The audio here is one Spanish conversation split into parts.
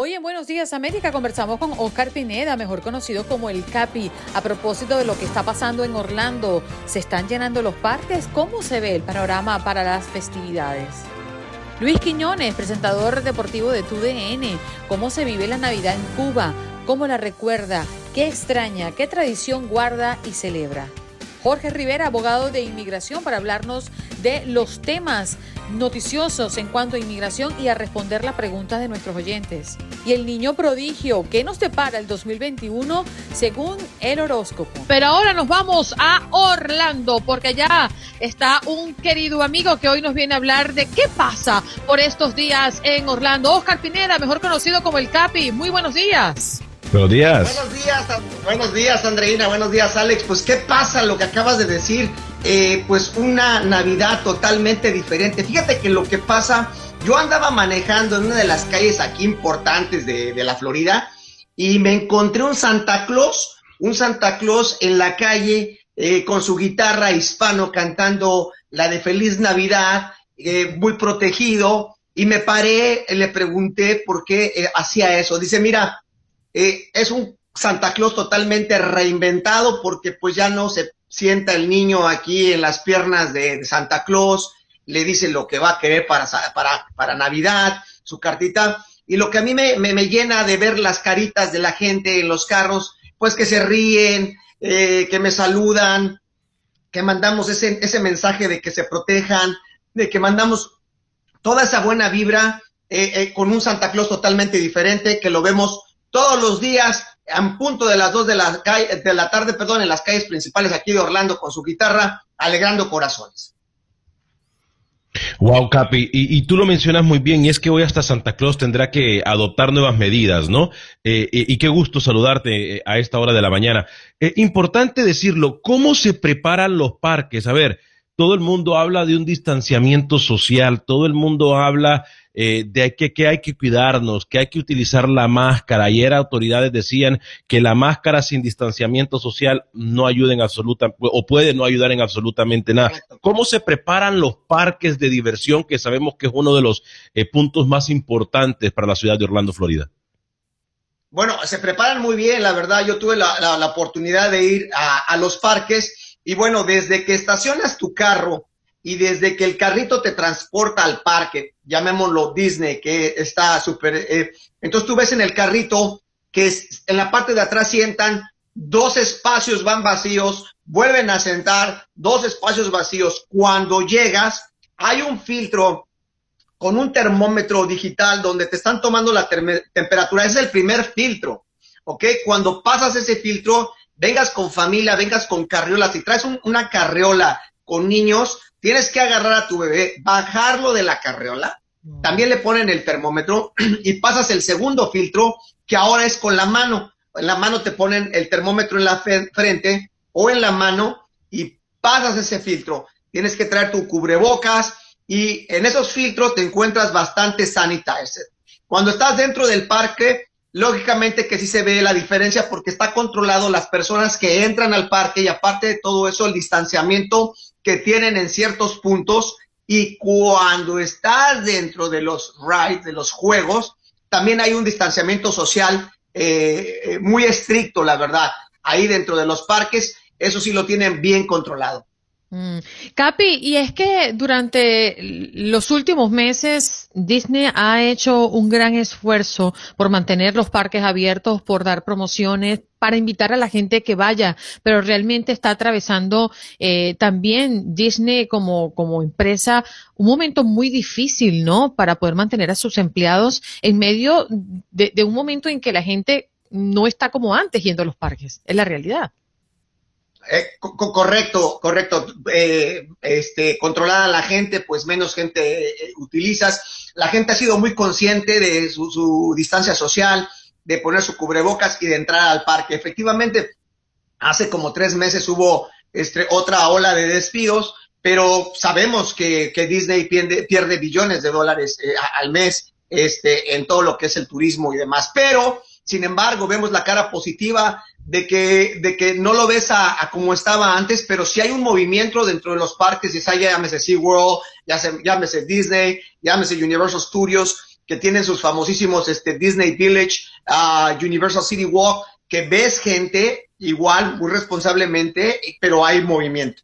Hoy en Buenos Días América conversamos con Oscar Pineda, mejor conocido como el Capi, a propósito de lo que está pasando en Orlando. ¿Se están llenando los parques? ¿Cómo se ve el panorama para las festividades? Luis Quiñones, presentador deportivo de TUDN, ¿cómo se vive la Navidad en Cuba? ¿Cómo la recuerda? ¿Qué extraña? ¿Qué tradición guarda y celebra? Jorge Rivera, abogado de inmigración, para hablarnos de los temas noticiosos en cuanto a inmigración y a responder las preguntas de nuestros oyentes. Y el niño prodigio, ¿qué nos depara el 2021 según el horóscopo? Pero ahora nos vamos a Orlando porque ya está un querido amigo que hoy nos viene a hablar de qué pasa por estos días en Orlando. Oscar Pineda, mejor conocido como el Capi. Muy buenos días. Buenos días. Buenos días, buenos días, Andreina. Buenos días, Alex. Pues, ¿qué pasa? Lo que acabas de decir, eh, pues una Navidad totalmente diferente. Fíjate que lo que pasa, yo andaba manejando en una de las calles aquí importantes de, la Florida y me encontré un Santa Claus, un Santa Claus en la calle eh, con su guitarra hispano cantando la de Feliz Navidad, eh, muy protegido. Y me paré, le pregunté por qué hacía eso. Dice, mira, eh, es un Santa Claus totalmente reinventado porque pues ya no se sienta el niño aquí en las piernas de, Santa Claus, le dice lo que va a querer para, para, para Navidad, su cartita. Y lo que a mí me, me, llena de ver las caritas de la gente en los carros, pues que se ríen, eh, que me saludan, que mandamos ese, ese mensaje de que se protejan, de que mandamos toda esa buena vibra eh, con un Santa Claus totalmente diferente, que lo vemos todos los días en punto de las dos de la, de la tarde, perdón, en las calles principales aquí de Orlando con su guitarra, alegrando corazones. Wow, Capi, y, tú lo mencionas muy bien, y es que hoy hasta Santa Claus tendrá que adoptar nuevas medidas, ¿no? Eh, y, qué gusto saludarte eh, a esta hora de la mañana. Eh, importante decirlo, ¿cómo se preparan los parques? A ver, todo el mundo habla de un distanciamiento social, todo el mundo habla eh, de que, hay que cuidarnos, que hay que utilizar la máscara. Ayer autoridades decían que la máscara sin distanciamiento social no ayuda en absoluta, o puede no ayudar en absolutamente nada. ¿Cómo se preparan los parques de diversión, que sabemos que es uno de los eh, puntos más importantes para la ciudad de Orlando, Florida? Bueno, se preparan muy bien, la verdad. Yo tuve la, oportunidad de ir a los parques y bueno, desde que estacionas tu carro y desde que el carrito te transporta al parque, llamémoslo Disney, que está súper... Eh, entonces tú ves en el carrito que en la parte de atrás sientan dos espacios van vacíos, vuelven a sentar dos espacios vacíos. Cuando llegas, hay un filtro con un termómetro digital donde te están tomando la temperatura. Es el primer filtro, ¿ok? Cuando pasas ese filtro, vengas con familia, vengas con carriolas. Si traes una carriola con niños, tienes que agarrar a tu bebé, bajarlo de la carriola, también le ponen el termómetro y pasas el segundo filtro, que ahora es con la mano. En la mano te ponen el termómetro en la frente o en la mano y pasas ese filtro. Tienes que traer tu cubrebocas y en esos filtros te encuentras bastante sanitizer. Cuando estás dentro del parque, lógicamente que sí se ve la diferencia porque está controlado las personas que entran al parque y aparte de todo eso, el distanciamiento que tienen en ciertos puntos y cuando estás dentro de los rides, de los juegos, también hay un distanciamiento social eh, eh, muy estricto, la verdad. Ahí dentro de los parques, eso sí lo tienen bien controlado. Mm. Capi, y es que durante los últimos meses Disney ha hecho un gran esfuerzo por mantener los parques abiertos, por dar promociones, para invitar a la gente que vaya, pero realmente está atravesando eh, también Disney como, como empresa un momento muy difícil, ¿no? Para poder mantener a sus empleados en medio de, de un momento en que la gente no está como antes yendo a los parques. Es la realidad. Eh, correcto, correcto. Eh, este, controlada la gente, pues menos gente eh, utilizas. La gente ha sido muy consciente de su, distancia social, de poner su cubrebocas y de entrar al parque. Efectivamente, hace como tres meses hubo este, otra ola de despidos, pero sabemos que, Disney pierde, pierde, billones de dólares al mes este, en todo lo que es el turismo y demás. Pero, sin embargo, vemos la cara positiva de que, de que no lo ves a, como estaba antes, pero si hay un movimiento dentro de los parques, ya llámese SeaWorld, llámese Disney, llámese Universal Studios, que tienen sus famosísimos este, Disney Village, uh, Universal City Walk, que ves gente igual, muy responsablemente, pero hay movimiento.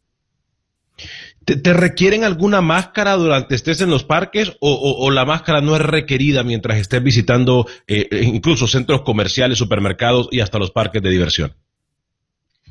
¿Te, requieren alguna máscara durante estés en los parques o, la máscara no es requerida mientras estés visitando eh, eh, incluso centros comerciales, supermercados y hasta los parques de diversión?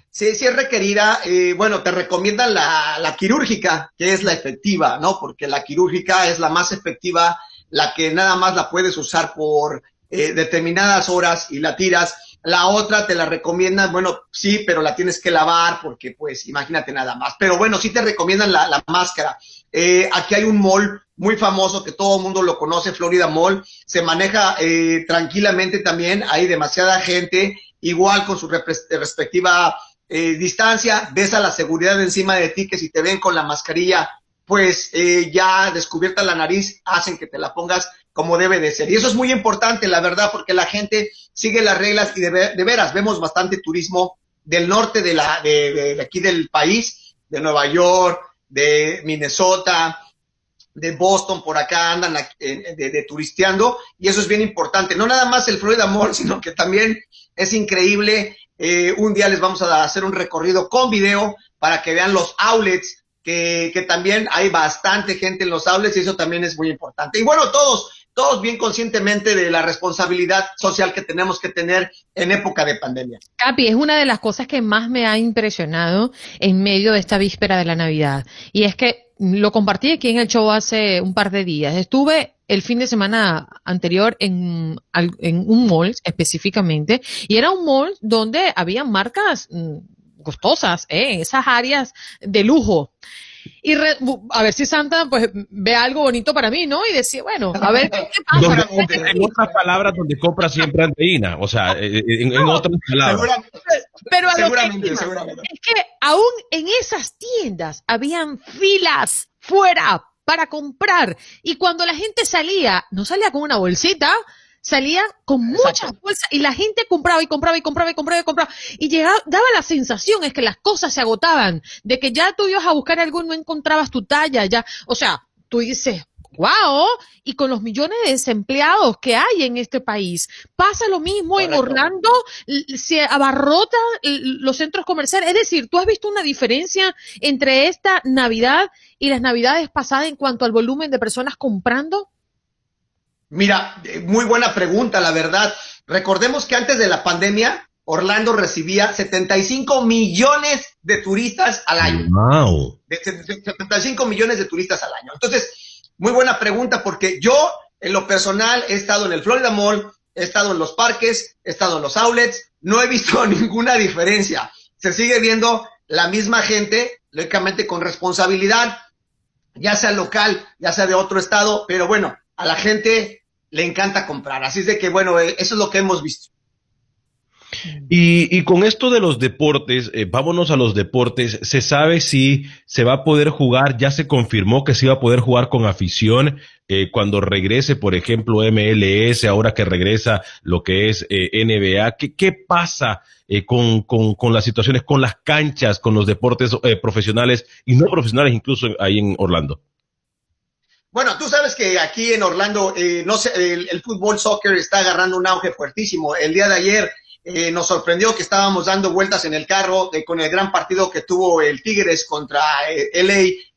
Sí, sí es requerida. Eh, bueno, te recomiendan la, la, quirúrgica, que es la efectiva, ¿no? Porque la quirúrgica es la más efectiva, la que nada más la puedes usar por determinadas horas y la tiras la otra te la recomiendan, bueno, sí, pero la tienes que lavar porque, pues, imagínate nada más. Pero bueno, sí te recomiendan la, máscara. Eh, aquí hay un mall muy famoso que todo el mundo lo conoce, Florida Mall. Se maneja eh, tranquilamente también. Hay demasiada gente, igual con su respectiva eh, distancia. Ves a la seguridad encima de ti que si te ven con la mascarilla, pues ya descubierta la nariz, hacen que te la pongas como debe de ser. Y eso es muy importante, la verdad, porque la gente sigue las reglas y de, veras vemos bastante turismo del norte de, la, de, aquí del país, de Nueva York, de Minnesota, de Boston, por acá andan de, turisteando y eso es bien importante. No nada más el Florida Mall, sino que también es increíble. Eh, un día les vamos a hacer un recorrido con video para que vean los outlets, que, que también hay bastante gente en los outlets y eso también es muy importante. Y bueno, todos, todos bien conscientemente de la responsabilidad social que tenemos que tener en época de pandemia. Capi, es una de las cosas que más me ha impresionado en medio de esta víspera de la Navidad. Y es que lo compartí aquí en el show hace un par de días. Estuve el fin de semana anterior en, en un mall específicamente y era un mall donde había marcas mm, costosas, ¿eh? esas áreas de lujo y a ver si Santa pues ve algo bonito para mí, ¿no? Y decía, bueno, a ver qué pasa. en otras palabras, donde compra siempre anteína, o sea, eh, eh, en, otras palabras. Pero a seguramente, que seguramente. es que aún en esas tiendas habían filas fuera para comprar y cuando la gente salía, no salía con una bolsita, salía con muchas bolsas y la gente compraba y compraba y compraba y compraba y compraba. Y llegaba, daba la sensación es que las cosas se agotaban, de que ya tú ibas a buscar algo y no encontrabas tu talla, ya, o sea, tú dices, wow, y con los millones de desempleados que hay en este país, pasa lo mismo en Orlando, se abarrotan los centros comerciales, es decir, tú has visto una diferencia entre esta Navidad y las Navidades pasadas en cuanto al volumen de personas comprando? Mira, eh, muy buena pregunta, la verdad. Recordemos que antes de la pandemia, Orlando recibía 75 millones de turistas al año. Wow. 75 millones de turistas al año. Entonces, muy buena pregunta porque yo, en lo personal, he estado en el Florida Mall, he estado en los parques, he estado en los outlets, no he visto ninguna diferencia. Se sigue viendo la misma gente, lógicamente con responsabilidad, ya sea local, ya sea de otro estado, pero bueno, a la gente le encanta comprar. Así es de que, bueno, eh, eso es lo que hemos visto. Y, y, con esto de los deportes, eh, vámonos a los deportes. ¿Se sabe si se va a poder jugar? Ya se confirmó que se iba a poder jugar con afición eh, cuando regrese, por ejemplo, MLS, ahora que regresa lo que es NBA. ¿Qué, qué pasa con, con, con, las situaciones, con las canchas, con los deportes profesionales y no profesionales, incluso ahí en Orlando? Bueno, tú sabes que aquí en Orlando, eh, no sé, el, fútbol soccer está agarrando un auge fuertísimo. El día de ayer eh, nos sorprendió que estábamos dando vueltas en el carro con el gran partido que tuvo el Tigres contra eh,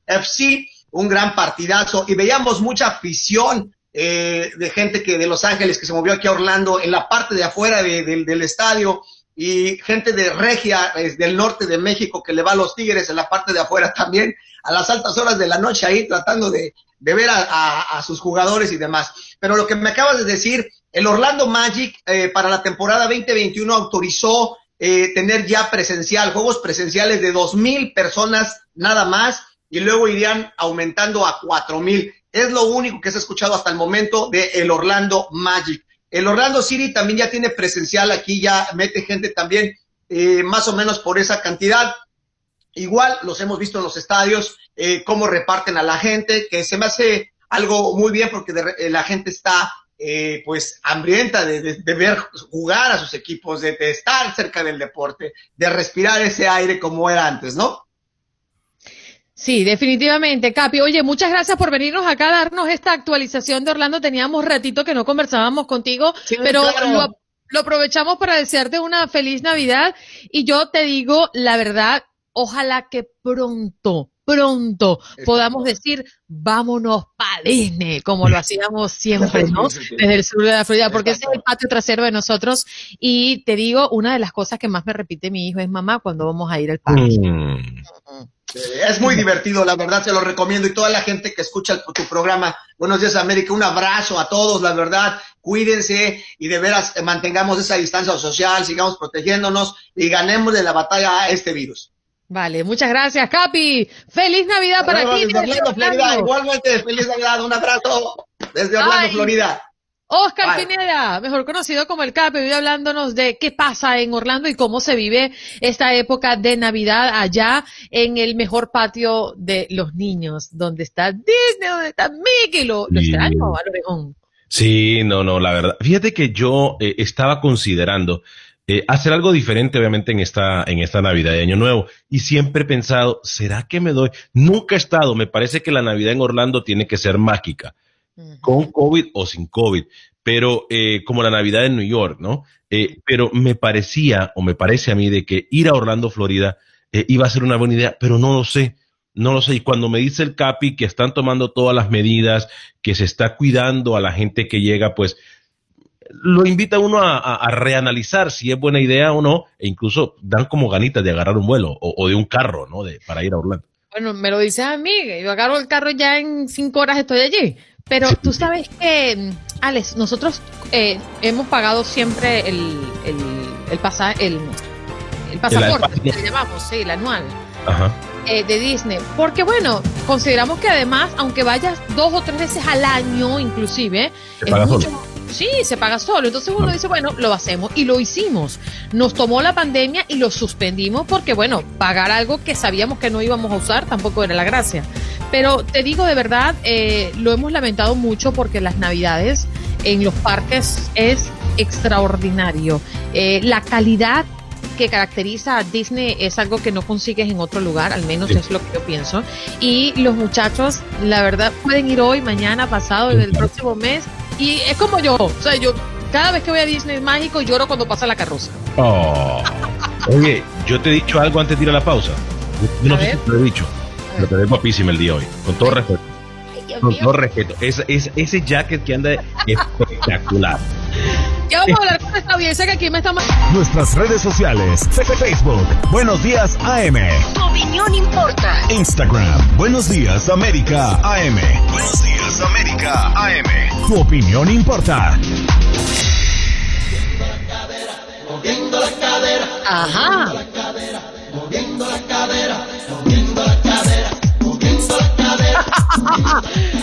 LAFC, un gran partidazo, y veíamos mucha afición eh, de gente que de Los Ángeles que se movió aquí a Orlando en la parte de afuera de, del estadio y gente de Regia, del norte de México, que le va a los Tigres en la parte de afuera también, a las altas horas de la noche ahí tratando de, de ver a, a, a, sus jugadores y demás. Pero lo que me acabas de decir, el Orlando Magic eh, para la temporada 2021 autorizó eh, tener ya presencial, juegos presenciales de dos mil personas nada más y luego irían aumentando a cuatro mil. Es lo único que se ha escuchado hasta el momento de el Orlando Magic. El Orlando City también ya tiene presencial, aquí ya mete gente también eh, más o menos por esa cantidad. Igual los hemos visto en los estadios, eh, cómo reparten a la gente, que se me hace algo muy bien porque de, eh, la gente está eh, pues hambrienta de, ver jugar a sus equipos, de, de, estar cerca del deporte, de respirar ese aire como era antes, ¿no? Sí, definitivamente, Capi. Oye, muchas gracias por venirnos acá a darnos esta actualización de Orlando. Teníamos ratito que no conversábamos contigo, sí, pero claro. lo, lo aprovechamos para desearte una feliz Navidad. Y yo te digo la verdad, ojalá que pronto pronto podamos decir, vámonos para Disney, como lo hacíamos siempre, ¿no? Desde el sur de la Florida, porque ese es el patio trasero de nosotros. Y te digo, una de las cosas que más me repite mi hijo es, mamá, cuando vamos a ir al parque. Mm. Es muy divertido, la verdad, se lo recomiendo. Y toda la gente que escucha tu programa, Buenos Días América, un abrazo a todos, la verdad, cuídense y de veras mantengamos esa distancia social, sigamos protegiéndonos y ganemos de la batalla a este virus. Vale, muchas gracias, Capi. Feliz Navidad para ti. Desde Orlando, Florida. Igualmente, feliz Navidad. Un abrazo desde Orlando, Ay. Florida. Oscar Bye. Pineda, mejor conocido como el Capi, vive hablándonos de qué pasa en Orlando y cómo se vive esta época de Navidad allá en el mejor patio de los niños, donde está Disney, donde está Mickey, lo, lo extraño a Orejón. Sí, no, no, la verdad. Fíjate que yo eh, estaba considerando eh, hacer algo diferente, obviamente, en esta, en esta Navidad de Año Nuevo. Y siempre he pensado, ¿será que me doy? Nunca he estado, me parece que la Navidad en Orlando tiene que ser mágica, uh -huh. con COVID o sin COVID, pero eh, como la Navidad en New York, ¿no? Eh, pero me parecía, o me parece a mí, de que ir a Orlando, Florida, eh, iba a ser una buena idea, pero no lo sé. No lo sé. Y cuando me dice el Capi que están tomando todas las medidas, que se está cuidando a la gente que llega, pues lo invita uno a, a, a, reanalizar si es buena idea o no, e incluso dan como ganitas de agarrar un vuelo o, o de un carro, ¿no? De, para ir a Orlando. Bueno, me lo dices a mí, yo agarro el carro ya en cinco horas estoy allí. Pero tú sabes que, Alex, nosotros eh, hemos pagado siempre el, el, el, pasa, el, el pasaporte, le llamamos, sí, el anual. Ajá. Eh, de Disney, porque bueno, consideramos que además, aunque vayas dos o tres veces al año, inclusive, es mucho, solo. Sí, se paga solo. Entonces uno dice, bueno, lo hacemos y lo hicimos. Nos tomó la pandemia y lo suspendimos porque, bueno, pagar algo que sabíamos que no íbamos a usar tampoco era la gracia. Pero te digo de verdad, eh, lo hemos lamentado mucho porque las navidades en los parques es extraordinario. Eh, la calidad que caracteriza a Disney es algo que no consigues en otro lugar, al menos sí. es lo que yo pienso. Y los muchachos, la verdad, pueden ir hoy, mañana, pasado, el próximo mes y es como yo, o sea, yo cada vez que voy a Disney mágico lloro cuando pasa la carroza. Oh. Oye, yo te he dicho algo antes de ir a la pausa. Yo no sé si te lo he dicho, pero te veo guapísima el día hoy, con todo respeto. Ay, con todo respeto. Es, es, ese jacket que anda espectacular. Ya vamos a hablar con esta audiencia que aquí me está Nuestras redes sociales, Facebook, Buenos Días AM. Tu opinión importa. Instagram, Buenos Días América AM. Buenos Días América AM. Tu opinión importa. Moviendo la cadera. Ajá. Moviendo la cadera. Moviendo la cadera. Moviendo la cadera. Moviendo la cadera.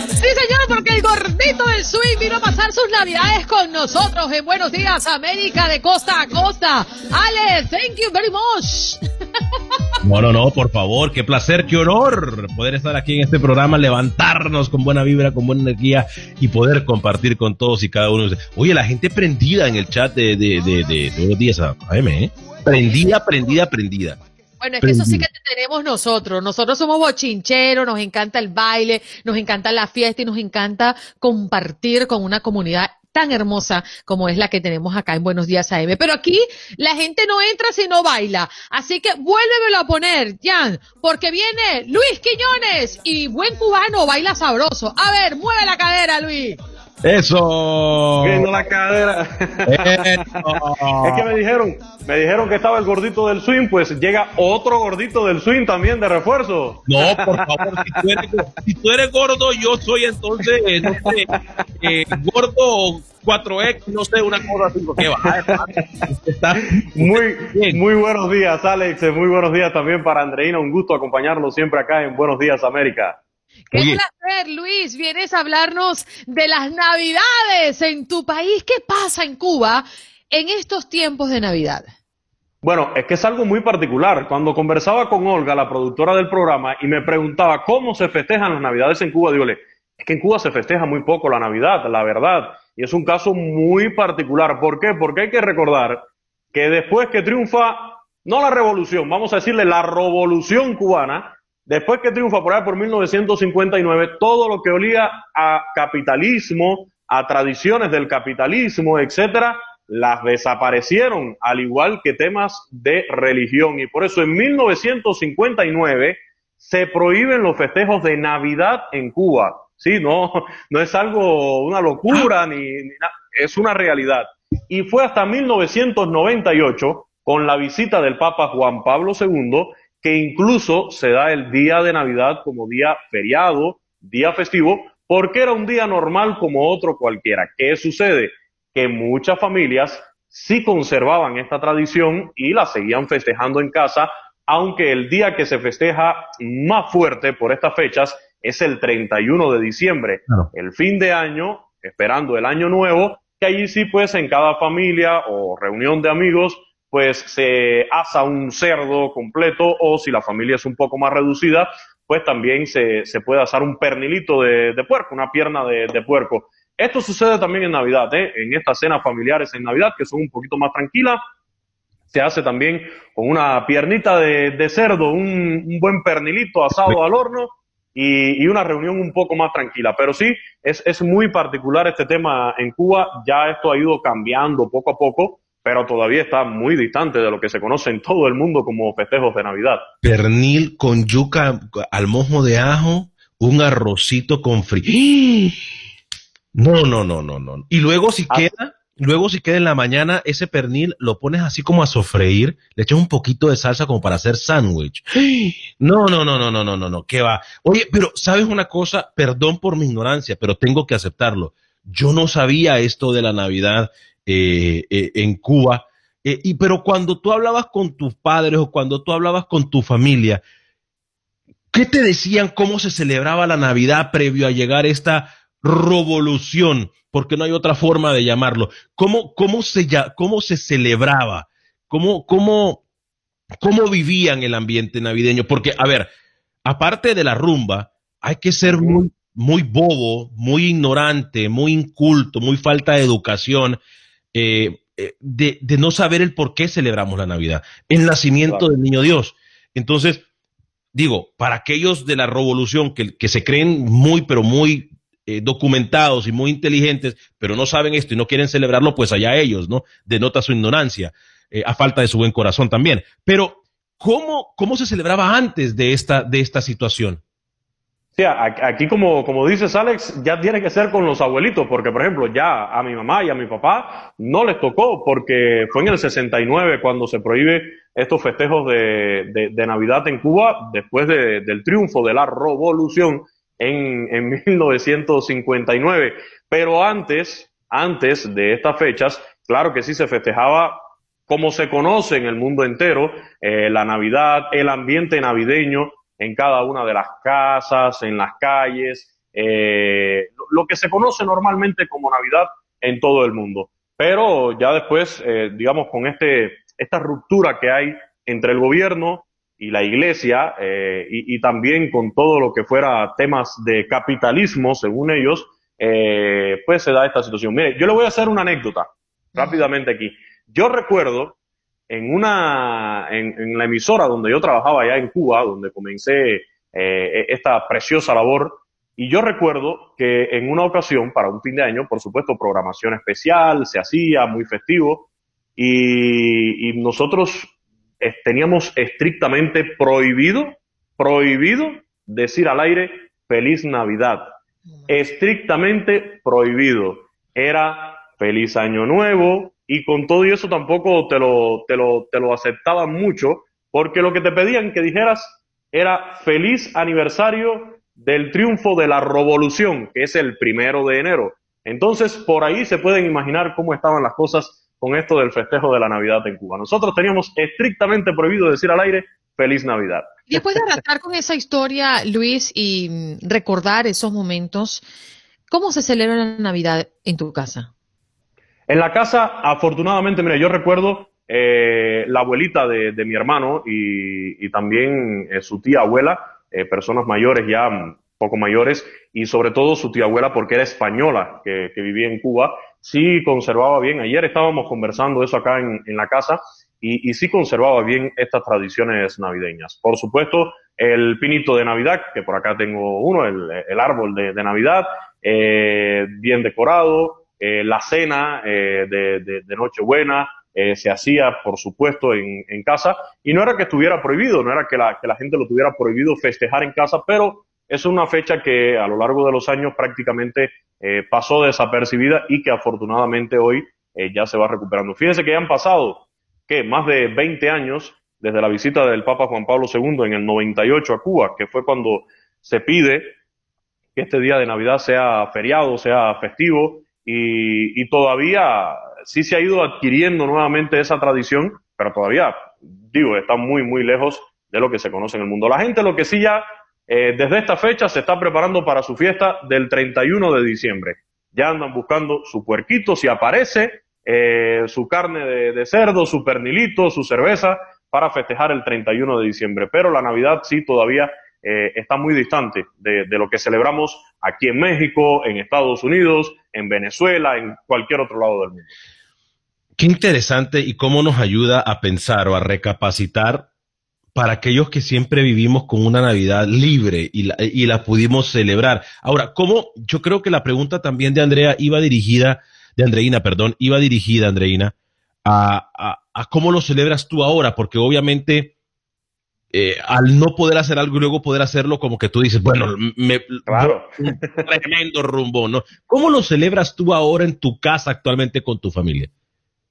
Sí, señor, porque el gordito del swing vino a pasar sus navidades con nosotros en Buenos Días América de costa a costa. Ale, thank you very much. No, no, no, por favor, qué placer, qué honor poder estar aquí en este programa, levantarnos con buena vibra, con buena energía y poder compartir con todos y cada uno. Oye, la gente prendida en el chat de, de, de, de, Buenos Días AM, ¿eh? Prendida, prendida, prendida. Bueno, es que eso sí que tenemos nosotros. Nosotros somos bochincheros, nos encanta el baile, nos encanta la fiesta y nos encanta compartir con una comunidad tan hermosa como es la que tenemos acá en Buenos Días AM. Pero aquí la gente no entra si no baila. Así que vuélvemelo a poner, Jan, porque viene Luis Quiñones y buen cubano baila sabroso. A ver, mueve la cadera, Luis. Eso. Viendo la cadera. es que me dijeron, me dijeron que estaba el gordito del swing, pues llega otro gordito del swing también de refuerzo. No, por favor, si tú eres, gordo, yo soy entonces, eh, no sé, eh, gordo 4X, no sé, una cosa así, porque va. Está muy, muy buenos días, Alex. Muy buenos días también para Andreina. Un gusto acompañarlo siempre acá en Buenos Días, América. Qué placer, Luis. Vienes a hablarnos de las Navidades en tu país. ¿Qué pasa en Cuba en estos tiempos de Navidad? Bueno, es que es algo muy particular. Cuando conversaba con Olga, la productora del programa, y me preguntaba cómo se festejan las Navidades en Cuba, digo, es que en Cuba se festeja muy poco la Navidad, la verdad. Y es un caso muy particular. ¿Por qué? Porque hay que recordar que después que triunfa, no la revolución, vamos a decirle la revolución cubana, Después que triunfa por ahí por 1959, todo lo que olía a capitalismo, a tradiciones del capitalismo, etcétera, las desaparecieron, al igual que temas de religión. Y por eso en 1959 se prohíben los festejos de Navidad en Cuba. Sí, no, no es algo, una locura, ni, ni es una realidad. Y fue hasta 1998, con la visita del Papa Juan Pablo II, que incluso se da el día de Navidad como día feriado, día festivo, porque era un día normal como otro cualquiera. ¿Qué sucede? Que muchas familias sí conservaban esta tradición y la seguían festejando en casa, aunque el día que se festeja más fuerte por estas fechas es el 31 de diciembre, el fin de año, esperando el año nuevo, que allí sí pues en cada familia o reunión de amigos pues se asa un cerdo completo o si la familia es un poco más reducida, pues también se, se puede asar un pernilito de, puerco, una pierna de, puerco. Esto sucede también en Navidad, ¿eh? en estas cenas familiares en Navidad que son un poquito más tranquilas. Se hace también con una piernita de, cerdo, un, buen pernilito asado al horno y, y, una reunión un poco más tranquila. Pero sí, es, es muy particular este tema en Cuba. Ya esto ha ido cambiando poco a poco pero todavía está muy distante de lo que se conoce en todo el mundo como festejos de Navidad. Pernil con yuca al mojo de ajo, un arrocito con frío. No, no, no, no, no. Y luego si ah. queda, luego si queda en la mañana ese pernil lo pones así como a sofreír, le echas un poquito de salsa como para hacer sándwich. No, no, no, no, no, no, no, no, qué va. Oye, pero sabes una cosa, perdón por mi ignorancia, pero tengo que aceptarlo. Yo no sabía esto de la Navidad eh, eh, en Cuba. Eh, y, pero cuando tú hablabas con tus padres o cuando tú hablabas con tu familia, ¿qué te decían cómo se celebraba la Navidad previo a llegar esta revolución? Porque no hay otra forma de llamarlo. ¿Cómo, cómo, se, cómo se celebraba? ¿Cómo, cómo, ¿Cómo vivían el ambiente navideño? Porque, a ver, aparte de la rumba, hay que ser muy, muy bobo, muy ignorante, muy inculto, muy falta de educación eh, eh, de, no saber el por qué celebramos la Navidad, el nacimiento del niño Dios. Entonces, digo, para aquellos de la revolución que, que se creen muy, pero muy eh, documentados y muy inteligentes, pero no saben esto y no quieren celebrarlo, pues allá ellos, ¿no? Denota su ignorancia, a falta de su buen corazón también. Pero, ¿cómo, cómo se celebraba antes de esta, de esta situación? Aquí como, como dices Alex, ya tiene que ser con los abuelitos, porque por ejemplo ya a mi mamá y a mi papá no les tocó, porque fue en el 69 cuando se prohíbe estos festejos de, de, Navidad en Cuba, después del triunfo de la revolución en, en 1959. Pero antes, antes de estas fechas, claro que sí se festejaba como se conoce en el mundo entero, eh, la Navidad, el ambiente navideño, en cada una de las casas, en las calles. Eh, lo que se conoce normalmente como Navidad en todo el mundo. Pero ya después, eh, digamos, con este, esta ruptura que hay entre el gobierno y la iglesia, eh, y, también con todo lo que fuera temas de capitalismo, según ellos, pues se da esta situación. Mire, yo le voy a hacer una anécdota rápidamente aquí. Yo recuerdo en una, en, la emisora donde yo trabajaba allá en Cuba, donde comencé eh, esta preciosa labor, y yo recuerdo que en una ocasión, para un fin de año, por supuesto, programación especial, se hacía muy festivo, y, nosotros eh, teníamos estrictamente prohibido, prohibido decir al aire feliz Navidad. Estrictamente prohibido. Era feliz año nuevo, y con todo eso tampoco te lo, te lo, te lo aceptaban mucho, porque lo que te pedían que dijeras era feliz aniversario del triunfo de la revolución, que es el primero de enero. Entonces, por ahí se pueden imaginar cómo estaban las cosas con esto del festejo de la Navidad en Cuba. Nosotros teníamos estrictamente prohibido decir al aire feliz Navidad. Después de arrancar con esa historia, Luis, y recordar esos momentos, ¿cómo se celebra la Navidad en tu casa? En la casa, afortunadamente, mira, yo recuerdo eh, la abuelita de, mi hermano y, también eh, su tía abuela, eh, personas mayores ya, poco mayores, y sobre todo su tía abuela porque era española, que, vivía en Cuba, sí conservaba bien. Ayer estábamos conversando eso acá en, la casa y, sí conservaba bien estas tradiciones navideñas. Por supuesto, el pinito de Navidad, que por acá tengo uno, el, árbol de, de Navidad, bien decorado, eh, la cena eh, de, Nochebuena eh, se hacía, por supuesto, en, casa y no era que estuviera prohibido, no era que la, que la gente lo tuviera prohibido festejar en casa, pero es una fecha que a lo largo de los años prácticamente pasó desapercibida y que afortunadamente hoy ya se va recuperando. Fíjense que ya han pasado. Más de 20 años desde la visita del Papa Juan Pablo II en el 98 a Cuba, que fue cuando se pide que este día de Navidad sea feriado, sea festivo, y, todavía sí se ha ido adquiriendo nuevamente esa tradición, pero todavía, digo, está muy, muy lejos de lo que se conoce en el mundo. La gente lo que sí ya, eh, desde esta fecha, se está preparando para su fiesta del 31 de diciembre. Ya andan buscando su puerquito, si aparece, eh, su carne de, cerdo, su pernilito, su cerveza, para festejar el 31 de diciembre. Pero la Navidad sí todavía eh, está muy distante de, lo que celebramos aquí en México, en Estados Unidos, en Venezuela, en cualquier otro lado del mundo. Qué interesante y cómo nos ayuda a pensar o a recapacitar para aquellos que siempre vivimos con una Navidad libre y la, y la pudimos celebrar. Ahora, ¿cómo? Yo creo que la pregunta también de Andrea iba dirigida, de Andreina, perdón, iba dirigida, Andreina, a, a cómo lo celebras tú ahora, porque obviamente eh, al no poder hacer algo y luego poder hacerlo, como que tú dices, bueno, me, claro. tremendo rumbo, ¿no? ¿Cómo lo celebras tú ahora en tu casa actualmente con tu familia?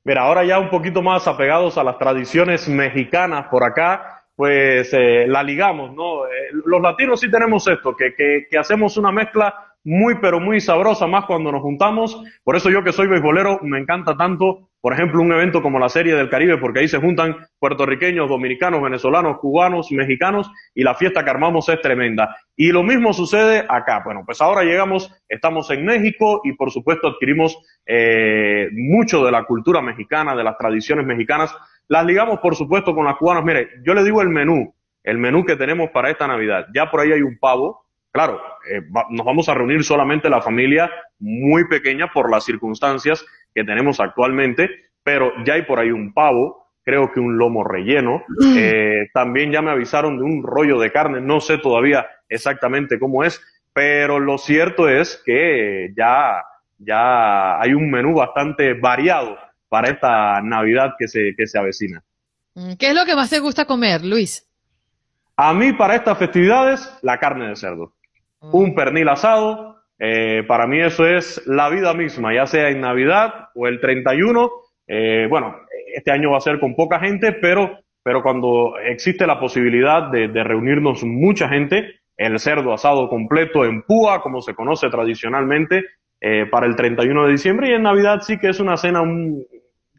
Mira, ahora ya un poquito más apegados a las tradiciones mexicanas por acá, pues eh, la ligamos, ¿no? Eh, los latinos sí tenemos esto, que, que, que hacemos una mezcla muy pero muy sabrosa más cuando nos juntamos. Por eso yo que soy beisbolero me encanta tanto, por ejemplo, un evento como la Serie del Caribe, porque ahí se juntan puertorriqueños, dominicanos, venezolanos, cubanos, mexicanos y la fiesta que armamos es tremenda. Y lo mismo sucede acá. Bueno, pues ahora llegamos, estamos en México y por supuesto adquirimos eh, mucho de la cultura mexicana, de las tradiciones mexicanas. Las ligamos por supuesto con las cubanas. Mire, yo le digo el menú, el menú que tenemos para esta Navidad. Ya por ahí hay un pavo, Claro, eh, nos vamos a reunir solamente la familia muy pequeña por las circunstancias que tenemos actualmente, pero ya hay por ahí un pavo, creo que un lomo relleno, mm. eh, también ya me avisaron de un rollo de carne, no sé todavía exactamente cómo es, pero lo cierto es que ya, ya hay un menú bastante variado para esta Navidad que se, que se avecina. Mm, ¿Qué es lo que más te gusta comer, Luis? A mí para estas festividades, la carne de cerdo un pernil asado. Eh, para mí eso es la vida misma, ya sea en Navidad o el 31. Eh, bueno, este año va a ser con poca gente, pero, pero cuando existe la posibilidad de, reunirnos mucha gente, el cerdo asado completo en púa, como se conoce tradicionalmente, eh, para el 31 de diciembre. Y en Navidad sí que es una cena un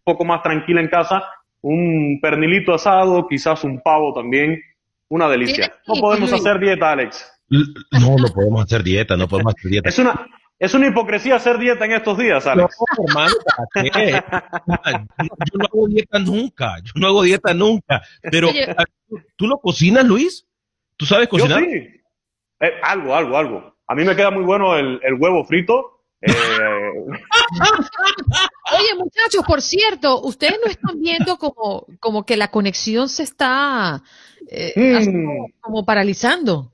poco más tranquila en casa, un pernilito asado, quizás un pavo también, una delicia. No podemos hacer dieta, Alex. No, no podemos hacer dieta, no podemos hacer dieta. Es una, Es una hipocresía hacer dieta en estos días, Alex. No, hermano. Yo, yo no hago dieta nunca, yo no hago dieta nunca. Pero. ¿tú lo cocinas, Luis? ¿Tú sabes Yo cocinar? sí. Eh, algo, algo, algo. A mí me queda muy bueno el, el huevo frito. Eh, Oye, muchachos, por cierto, ustedes no están viendo como, como que la conexión se está eh, Mm. como paralizando.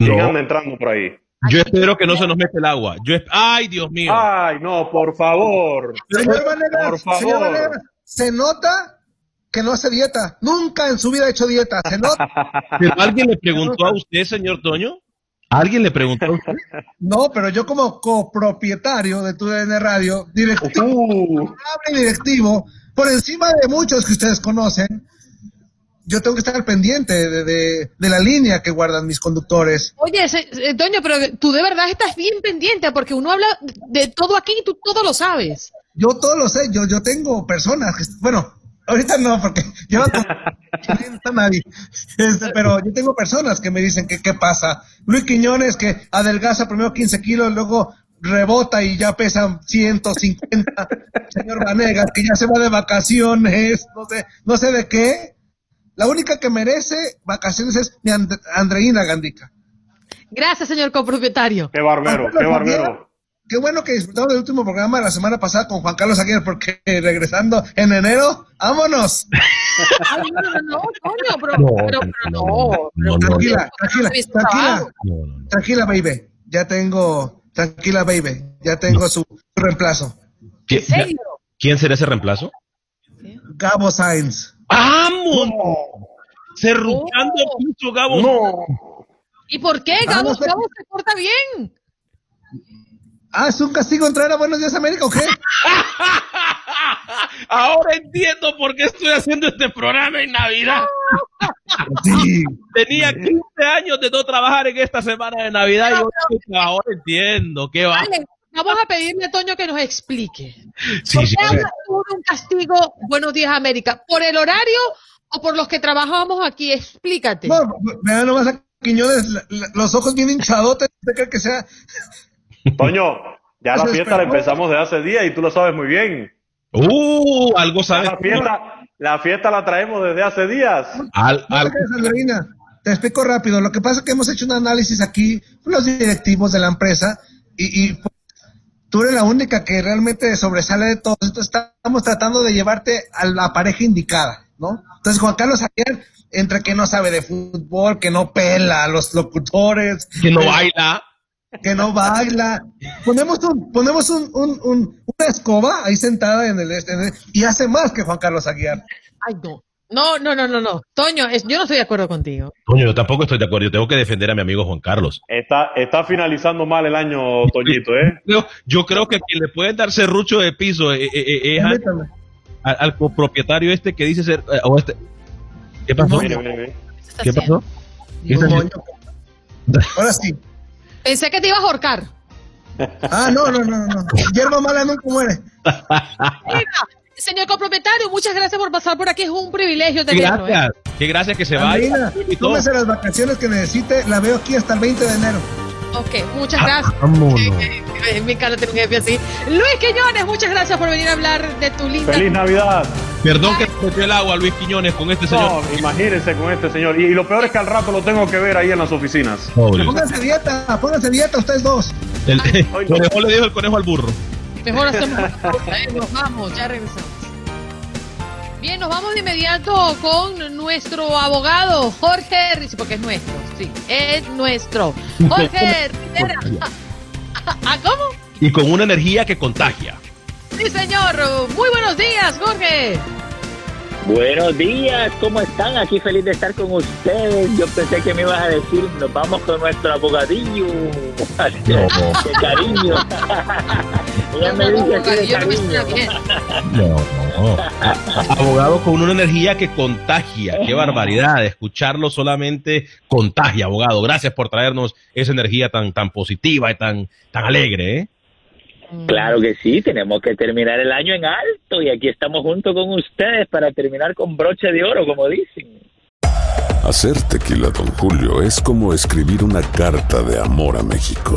No. Síganme entrando por ahí. Yo espero que no se nos mete el agua. Yo Ay, Dios mío. Ay, no, por favor. Señor Vanegas, Por señor favor. Se nota que no hace dieta. Nunca en su vida ha hecho dieta. Se nota. Pero alguien le preguntó a usted, señor Toño. ¿Alguien le preguntó a usted? No, pero yo como copropietario de tu DN Radio, directivo, Uh, directivo, por encima de muchos que ustedes conocen, yo tengo que estar pendiente de, de- de la línea que guardan mis conductores. Oye, se- Toño, pero tú de verdad estás bien pendiente porque uno habla de todo aquí y tú todo lo sabes. Yo todo lo sé, yo, yo tengo personas que, bueno, ahorita no, porque yo no está nadie, Este, pero yo tengo personas que me dicen que qué pasa. Luis Quiñones que adelgaza primero 15 kilos, luego rebota y ya pesa 150. Señor Vanegas, que ya se va de vacaciones, no sé, no sé de qué. La única que merece vacaciones es mi And- Andreina Gandica. Gracias, señor copropietario. qué barbero, qué barbero. Qué bueno que disfrutamos del último programa de la semana pasada con Juan Carlos Aguirre, porque regresando en enero, vámonos. Ay, no, no, pero, No, pero, pero no. no, no, no. Tranquila, tranquila, tranquila, tranquila, baby. Ya tengo, tranquila, baby. Ya tengo su, su reemplazo. ¿Qui- ¿En serio? ¿Quién será ese reemplazo? Gabo Sainz. ¡Vámonos! Cerruchando Oh. el piso, Gabo. No. ¿Y por qué? Gabo, Vamos a- Gabo se porta bien. Ah, ¿es un castigo entrar a Buenos Días América o qué? Ahora entiendo por qué estoy haciendo este programa en Navidad. Sí. Tenía 15 años de no trabajar en esta semana de Navidad y ahora- ahora entiendo qué va. Vale, vamos a pedirle a Toño que nos explique. Sí, ¿Por sí. qué de un castigo Buenos Días América? ¿Por el horario o por los que trabajamos aquí? Explícate. No, vean nomás a Quiñones, los ojos bien hinchadotes. ¿Usted cree que sea? Toño, ya la fiesta la empezamos de hace días y tú lo sabes muy bien. Uh, algo sabes. La fiesta, la fiesta la traemos desde hace días. Al- No al- te explico rápido. Lo que pasa es que hemos hecho un análisis aquí, los directivos de la empresa, y, y, tú eres la única que realmente sobresale de todo. Entonces estamos tratando de llevarte a la pareja indicada, ¿no? Entonces Juan Carlos ayer, entre que no sabe de fútbol, que no pela a los locutores, que no baila. que no baila. Ponemos un, ponemos un, un- un- una escoba ahí sentada en el, este- en el- y hace más que Juan Carlos Aguiar. Ay, no. No, no, no, no, no. Toño, es- yo no estoy de acuerdo contigo. Coño, yo tampoco estoy de acuerdo. Yo tengo que defender a mi amigo Juan Carlos. Está, está finalizando mal el año, Toñito, ¿eh? Yo, yo creo que quien le puede dar serrucho de piso eh, eh, eh, es al, al- al copropietario este que dice ser. eh, o este. ¿Qué pasó? Mire, mire, mire. ¿Qué pasó? Ahora sí. Pensé que te ibas a ahorcar. Ah, no, no, no, no. Hierba mala nunca muere. Mira, señor copropietario, muchas gracias por pasar por aquí. Es un privilegio tenerlo. ¿eh? gracias. Qué gracias que se vaya. Tómese las vacaciones que necesite. La veo aquí hasta el 20 de enero. Ok, muchas gracias. Vámonos. Eh, Mi cara tiene un jefe así. Luis Quiñones, muchas gracias por venir a hablar de tu linda. Feliz Navidad. Perdón que metió el agua, Luis Quiñones, con este señor. No, imagínense con este señor. Y, y lo peor es que al rato lo tengo que ver ahí en las oficinas. Pobre. Pónganse dieta, pónganse dieta ustedes dos. El, el Ay, no. conejo le dijo el conejo al burro. Mejor hacemos una pausa, ¿eh? Nos vamos, ya regresamos. Bien, nos vamos de inmediato con nuestro abogado Jorge Rivera, porque es nuestro, sí, es nuestro. Jorge Rivera. ¿Ah, cómo? Y con una energía que contagia. Sí, señor. Muy buenos días, Jorge. Buenos días, ¿cómo están? Aquí feliz de estar con ustedes. Yo pensé que me ibas a decir, nos vamos con nuestro abogadillo. No. ¡Qué cariño! Ella me dice Yo no me bien. No, no. Abogado con una energía que contagia. Qué barbaridad. Escucharlo solamente contagia, abogado. Gracias por traernos esa energía tan, tan positiva y tan, tan alegre, ¿eh? Claro que sí, tenemos que terminar el año en alto y aquí estamos junto con ustedes para terminar con broche de oro, como dicen. Hacer tequila, Don Julio, es como escribir una carta de amor a México.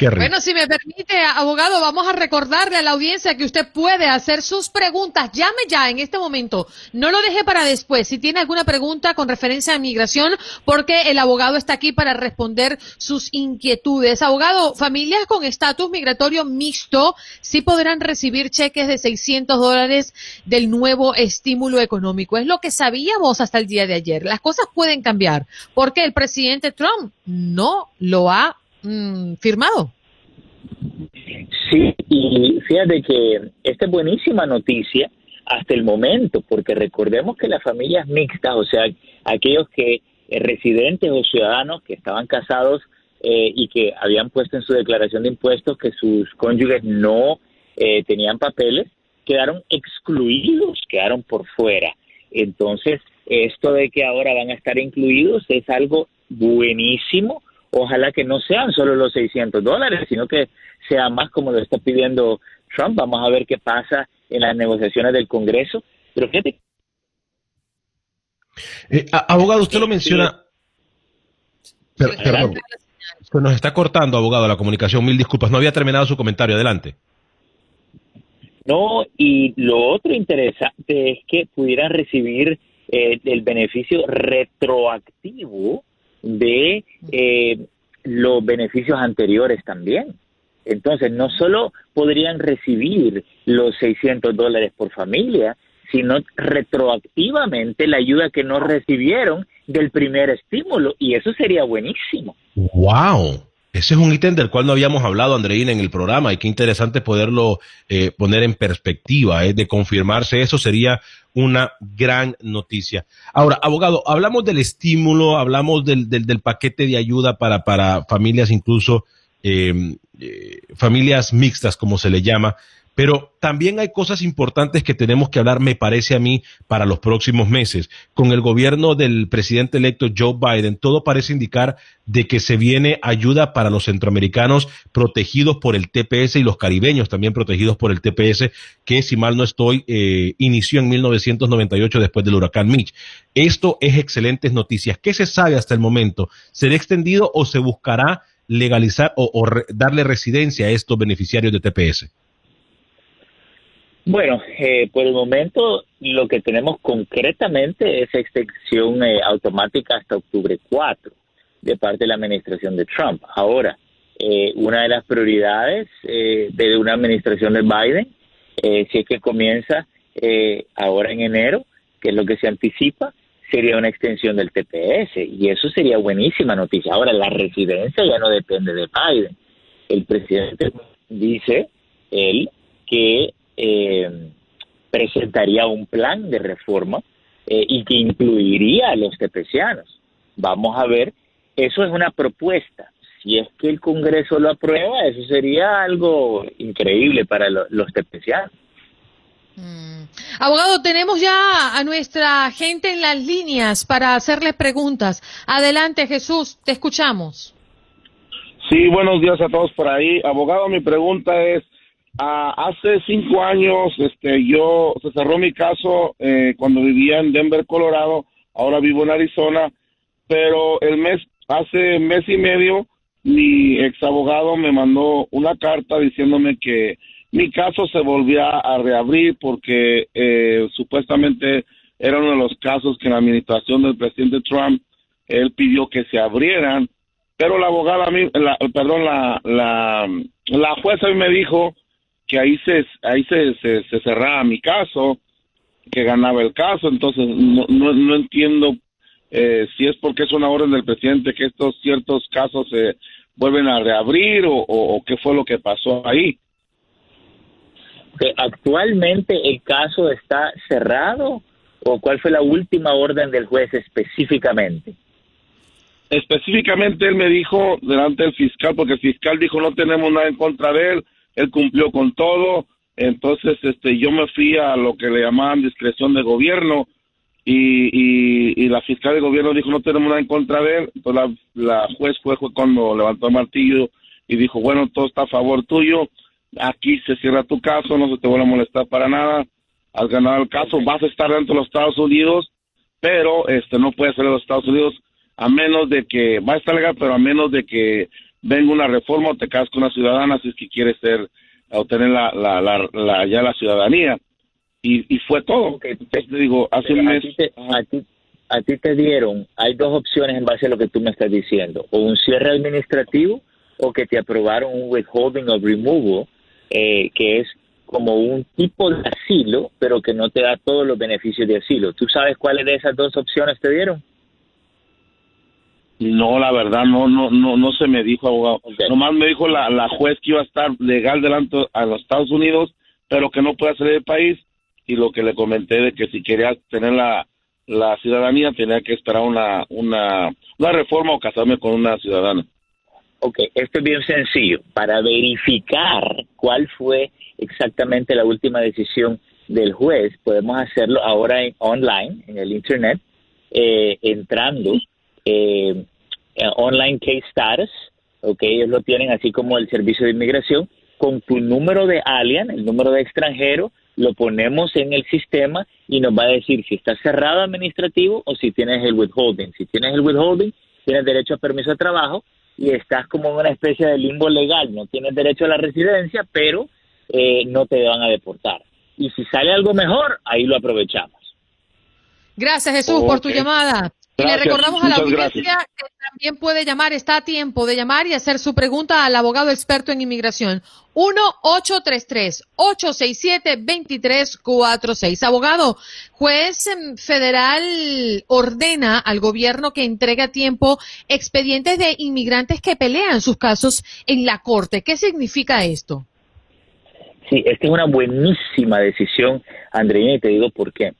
Bueno, si me permite, abogado, vamos a recordarle a la audiencia que usted puede hacer sus preguntas. Llame ya en este momento. No lo deje para después. Si tiene alguna pregunta con referencia a migración, porque el abogado está aquí para responder sus inquietudes. Abogado, familias con estatus migratorio mixto sí podrán recibir cheques de 600 dólares del nuevo estímulo económico. Es lo que sabíamos hasta el día de ayer. Las cosas pueden cambiar porque el presidente Trump no lo ha mm, firmado. Sí, y fíjate que esta es buenísima noticia hasta el momento, porque recordemos que las familias mixtas, o sea, aquellos que eh, residentes o ciudadanos que estaban casados eh, y que habían puesto en su declaración de impuestos que sus cónyuges no eh, tenían papeles, quedaron excluidos, quedaron por fuera. Entonces, esto de que ahora van a estar incluidos es algo buenísimo ojalá que no sean solo los 600 dólares, sino que sea más como lo está pidiendo Trump. Vamos a ver qué pasa en las negociaciones del Congreso. Pero fíjate. Eh, abogado, usted lo menciona. perdón. Se nos está cortando, abogado, la comunicación. Mil disculpas. No había terminado su comentario. Adelante. No, y lo otro interesante es que pudieran recibir eh, el beneficio retroactivo de eh, los beneficios anteriores también. Entonces, no solo podrían recibir los 600 dólares por familia, sino retroactivamente la ayuda que no recibieron del primer estímulo, y eso sería buenísimo. ¡Wow! Ese es un ítem del cual no habíamos hablado, Andreina, en el programa, y qué interesante poderlo eh, poner en perspectiva. Eh, de confirmarse eso sería una gran noticia. Ahora, abogado, hablamos del estímulo, hablamos del, del, paquete de ayuda para, para familias, incluso eh, eh, familias mixtas, como se le llama. Pero también hay cosas importantes que tenemos que hablar, me parece a mí, para los próximos meses. Con el gobierno del presidente electo Joe Biden, todo parece indicar de que se viene ayuda para los centroamericanos protegidos por el TPS y los caribeños también protegidos por el TPS, que si mal no estoy, eh, inició en 1998 después del huracán Mitch. Esto es excelentes noticias. ¿Qué se sabe hasta el momento? ¿Será extendido o se buscará legalizar o, o darle residencia a estos beneficiarios de TPS? Bueno, eh, por el momento lo que tenemos concretamente es extensión eh, automática hasta octubre 4 de parte de la administración de Trump. Ahora, eh, una de las prioridades eh, de una administración de Biden, eh, si es que comienza eh, ahora en enero, que es lo que se anticipa, sería una extensión del TPS y eso sería buenísima noticia. Ahora, la residencia ya no depende de Biden. El presidente dice, él, que eh, presentaría un plan de reforma eh, y que incluiría a los tepecianos. Vamos a ver, eso es una propuesta. Si es que el Congreso lo aprueba, eso sería algo increíble para lo, los tepecianos. Mm. Abogado, tenemos ya a nuestra gente en las líneas para hacerle preguntas. Adelante, Jesús, te escuchamos. Sí, buenos días a todos por ahí. Abogado, mi pregunta es, Ah, hace cinco años, este, yo se cerró mi caso eh, cuando vivía en Denver, Colorado. Ahora vivo en Arizona, pero el mes, hace mes y medio, mi ex abogado me mandó una carta diciéndome que mi caso se volvía a reabrir porque eh, supuestamente era uno de los casos que la administración del presidente Trump él pidió que se abrieran, pero la abogada, la, perdón, la, la, la jueza me dijo que ahí se ahí se, se, cerraba mi caso, que ganaba el caso, entonces no, no, entiendo eh, si es porque es una orden del presidente que estos ciertos casos se vuelven a reabrir o, o, qué fue lo que pasó ahí. Que actualmente el caso está cerrado o cuál fue la última orden del juez específicamente. Específicamente él me dijo delante del fiscal, porque el fiscal dijo no tenemos nada en contra de él, él cumplió con todo, Entonces, este, yo me fui a lo que le llamaban discreción de gobierno y, y, y la fiscal de gobierno dijo no tenemos nada en contra de él. Entonces la, la juez fue, fue cuando levantó el martillo y dijo, bueno, todo está a favor tuyo, aquí se cierra tu caso, no se te vuelve a molestar para nada, has ganado el caso, vas a estar dentro de los Estados Unidos, pero este no puedes salir de los Estados Unidos a menos de que, va a estar legal, pero a menos de que venga una reforma o te casas con una ciudadana si es que quieres ser, obtener la, la, la, la- ya la ciudadanía. Y, y fue todo. Entonces, te digo, hace Pero un a mes... ti te- a ti- a ti te dieron, hay dos opciones en base a lo que tú me estás diciendo, o un cierre administrativo o que te aprobaron un withholding of removal, eh, que es como un tipo de asilo, pero que no te da todos los beneficios de asilo. ¿Tú sabes cuáles de esas dos opciones te dieron? No, la verdad, no, no, no, no se me dijo, abogado. Nomás me dijo la, la juez que iba a estar legal delante a los Estados Unidos, pero que no puede salir del país. Y lo que le comenté de que si quería tener la, la ciudadanía tenía que esperar una, una, una reforma o casarme con una ciudadana. Ok, esto es bien sencillo. Para verificar cuál fue exactamente la última decisión del juez, podemos hacerlo ahora en online, en el Internet, eh, entrando eh, eh, online case status, ok, ellos lo tienen así como el servicio de inmigración, con tu número de alien, el número de extranjero, lo ponemos en el sistema y nos va a decir si está cerrado administrativo o si tienes el withholding. Si tienes el withholding, tienes derecho a permiso de trabajo y estás como en una especie de limbo legal, no tienes derecho a la residencia, pero eh, no te van a deportar. Y si sale algo mejor, ahí lo aprovechamos. Gracias, Jesús, por tu llamada. Y le recordamos a la audiencia que también puede llamar, está a tiempo de llamar y hacer su pregunta al abogado experto en inmigración. 1-833-867-2346. Abogado, juez em, federal ordena al gobierno que entregue a tiempo expedientes de inmigrantes que pelean sus casos en la corte. ¿Qué significa esto? Sí, esta es una buenísima decisión, Andreina, y te digo por qué.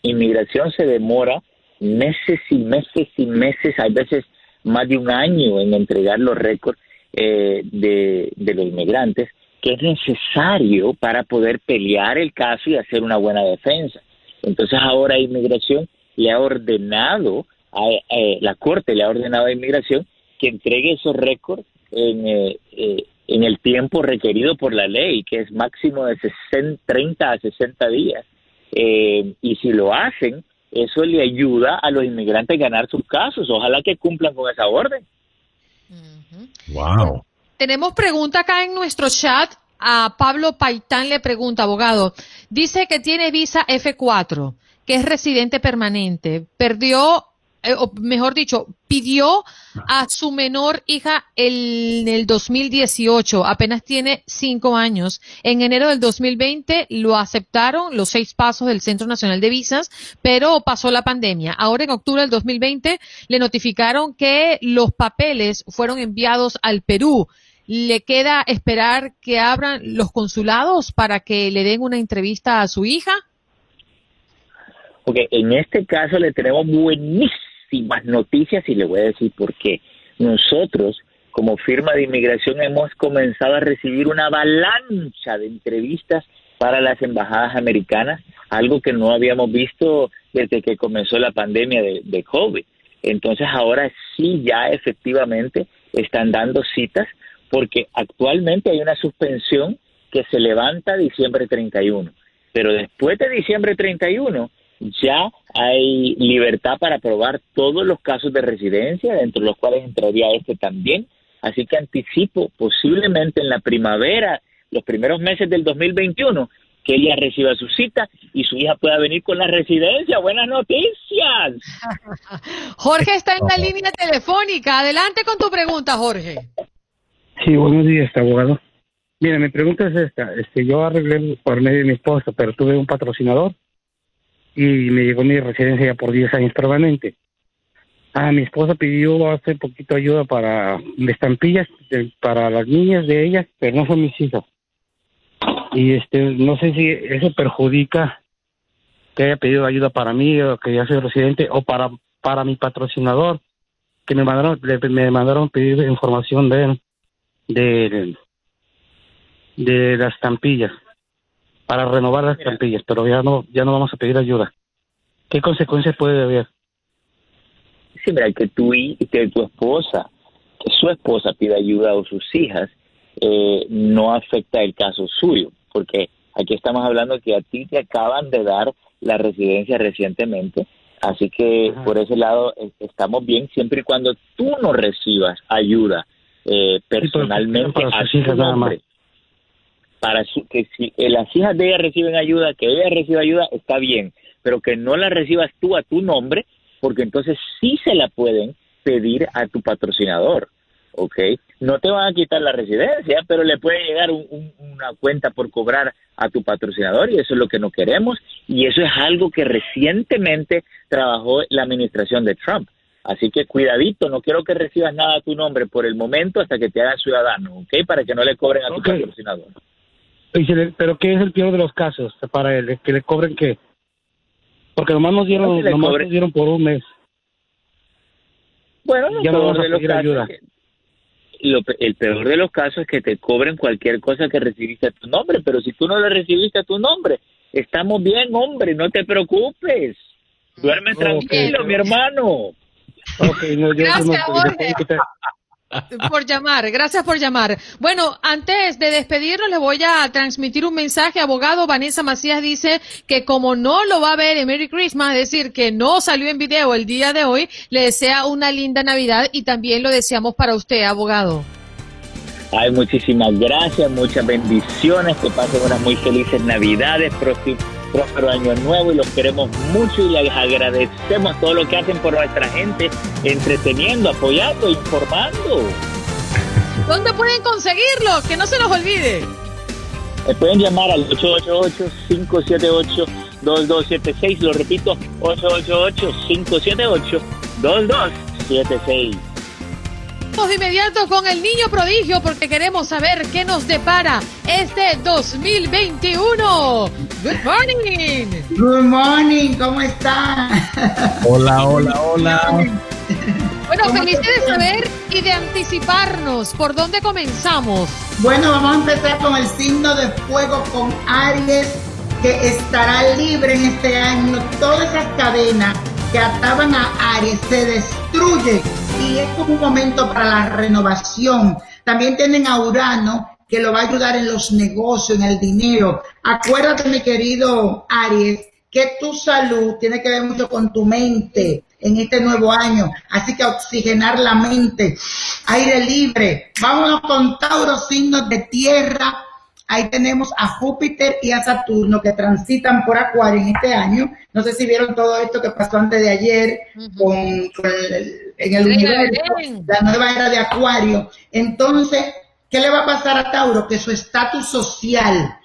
Inmigración se demora meses y meses y meses, hay veces más de un año en entregar los récords eh, de, de los inmigrantes, que es necesario para poder pelear el caso y hacer una buena defensa. Entonces ahora Inmigración le ha ordenado, a, eh, la Corte le ha ordenado a Inmigración que entregue esos récords en, eh, en el tiempo requerido por la ley, que es máximo de 60, 30 a 60 días. Y si lo hacen, eso le ayuda a los inmigrantes a ganar sus casos. Ojalá que cumplan con esa orden. Wow. Tenemos pregunta acá en nuestro chat. A Pablo Paitán le pregunta, abogado. Dice que tiene visa F4, que es residente permanente. Perdió, eh, o mejor dicho, pidió a su menor hija el- en el 2018. Apenas tiene cinco años. En enero del 2020 lo aceptaron los seis pasos del Centro Nacional de Visas, pero pasó la pandemia. Ahora en octubre del 2020 le notificaron que los papeles fueron enviados al Perú. Le queda esperar que abran los consulados para que le den una entrevista a su hija. Porque en este caso le tenemos buenísimas noticias y le voy a decir por qué. Nosotros, como firma de inmigración, hemos comenzado a recibir una avalancha de entrevistas para las embajadas americanas, algo que no habíamos visto desde que comenzó la pandemia de, de COVID. Entonces ahora sí ya efectivamente están dando citas porque actualmente hay una suspensión que se levanta diciembre 31, pero después de diciembre 31 ya hay libertad para aprobar todos los casos de residencia, dentro de los cuales entraría este también. Así que anticipo posiblemente en la primavera, los primeros meses del 2021, que ella reciba su cita y su hija pueda venir con la residencia. Buenas noticias. Jorge está en la línea telefónica. Adelante con tu pregunta, Jorge. Sí, buenos días, abogado. Mira, mi pregunta es esta. Este, yo arreglé por medio de mi esposa, pero tuve un patrocinador y me llegó mi residencia ya por 10 años permanente. Ah, mi esposa pidió hace poquito ayuda para estampillas de- para las niñas de ellas, pero no son mis hijas. Y este, no sé si eso perjudica que haya pedido ayuda para mí o que ya soy residente o para para mi patrocinador que me mandaron me mandaron pedir información de de, de las estampillas. Para renovar las estampillas, pero ya no, ya no vamos a pedir ayuda. ¿Qué consecuencias puede haber? Sí, mira, que tú y que tu esposa, que su esposa pida ayuda o sus hijas, eh, no afecta el caso suyo, porque aquí estamos hablando que a ti te acaban de dar la residencia recientemente, así que por ese lado eh, estamos bien siempre y cuando tú no recibas ayuda eh, personalmente para a sus tu hijas nada más. nombre. Para su- que si las hijas de ella reciben ayuda, que ella reciba ayuda, está bien, pero que no la recibas tú a tu nombre, porque entonces sí se la pueden pedir a tu patrocinador, ¿ok? No te van a quitar la residencia, pero le puede llegar un- un- una cuenta por cobrar a tu patrocinador y eso es lo que no queremos y eso es algo que recientemente trabajó la administración de Trump. Así que cuidadito, no quiero que recibas nada a tu nombre por el momento hasta que te hagan ciudadano, ¿ok? Para que no le cobren a tu patrocinador. Y se le- pero ¿qué es el peor de los casos para él? ¿Que le cobren qué? Porque nomás nos dieron, No, nomás nos dieron por un mes. Bueno, lo Ya no peor vamos a de los pedir casos ayuda. es que- lo pe- el peor de los casos es que te cobren cualquier cosa que recibiste a tu nombre, pero si tú no lo recibiste a tu nombre, estamos bien, hombre, no te preocupes. Duerme tranquilo, mi hermano. Ok, no, yo Gracias, no- yo. Por llamar, gracias por llamar. Bueno, antes de despedirnos, le voy a transmitir un mensaje. Abogado Vanessa Macías dice que como no lo va a ver en Merry Christmas, es decir, que no salió en video el día de hoy, le desea una linda Navidad y también lo deseamos para usted, abogado. Ay, muchísimas gracias, muchas bendiciones, que pasen unas muy felices Navidades, próximo, próspero año nuevo y los queremos mucho y les agradecemos todo lo que hacen por nuestra gente, entreteniendo, apoyando, informando. ¿Dónde pueden conseguirlo? Que no se los olvide. Me pueden llamar al 888-578-2276, lo repito, 888-578-2276. Vamos de inmediato con el niño prodigio porque queremos saber qué nos depara este 2021. Good morning. Good morning, ¿cómo están? Hola, hola, hola. Bueno, felices de saber y de anticiparnos. ¿Por dónde comenzamos? Bueno, vamos a empezar con el signo de fuego con Aries, que estará libre en este año. Todas esas cadenas que ataban a Aries se destruyen y es como un momento para la renovación. También tienen a Urano que lo va a ayudar en los negocios, en el dinero. Acuérdate, mi querido Aries, que tu salud tiene que ver mucho con tu mente en este nuevo año. Así que oxigenar la mente, aire libre. Vámonos con Tauro, signos de tierra. Ahí tenemos a Júpiter y a Saturno que transitan por Acuario en este año. No sé si vieron todo esto que pasó antes de ayer con, con el- en el universo, la nueva era de Acuario. Entonces, ¿qué le va a pasar a Tauro? Que su estatus social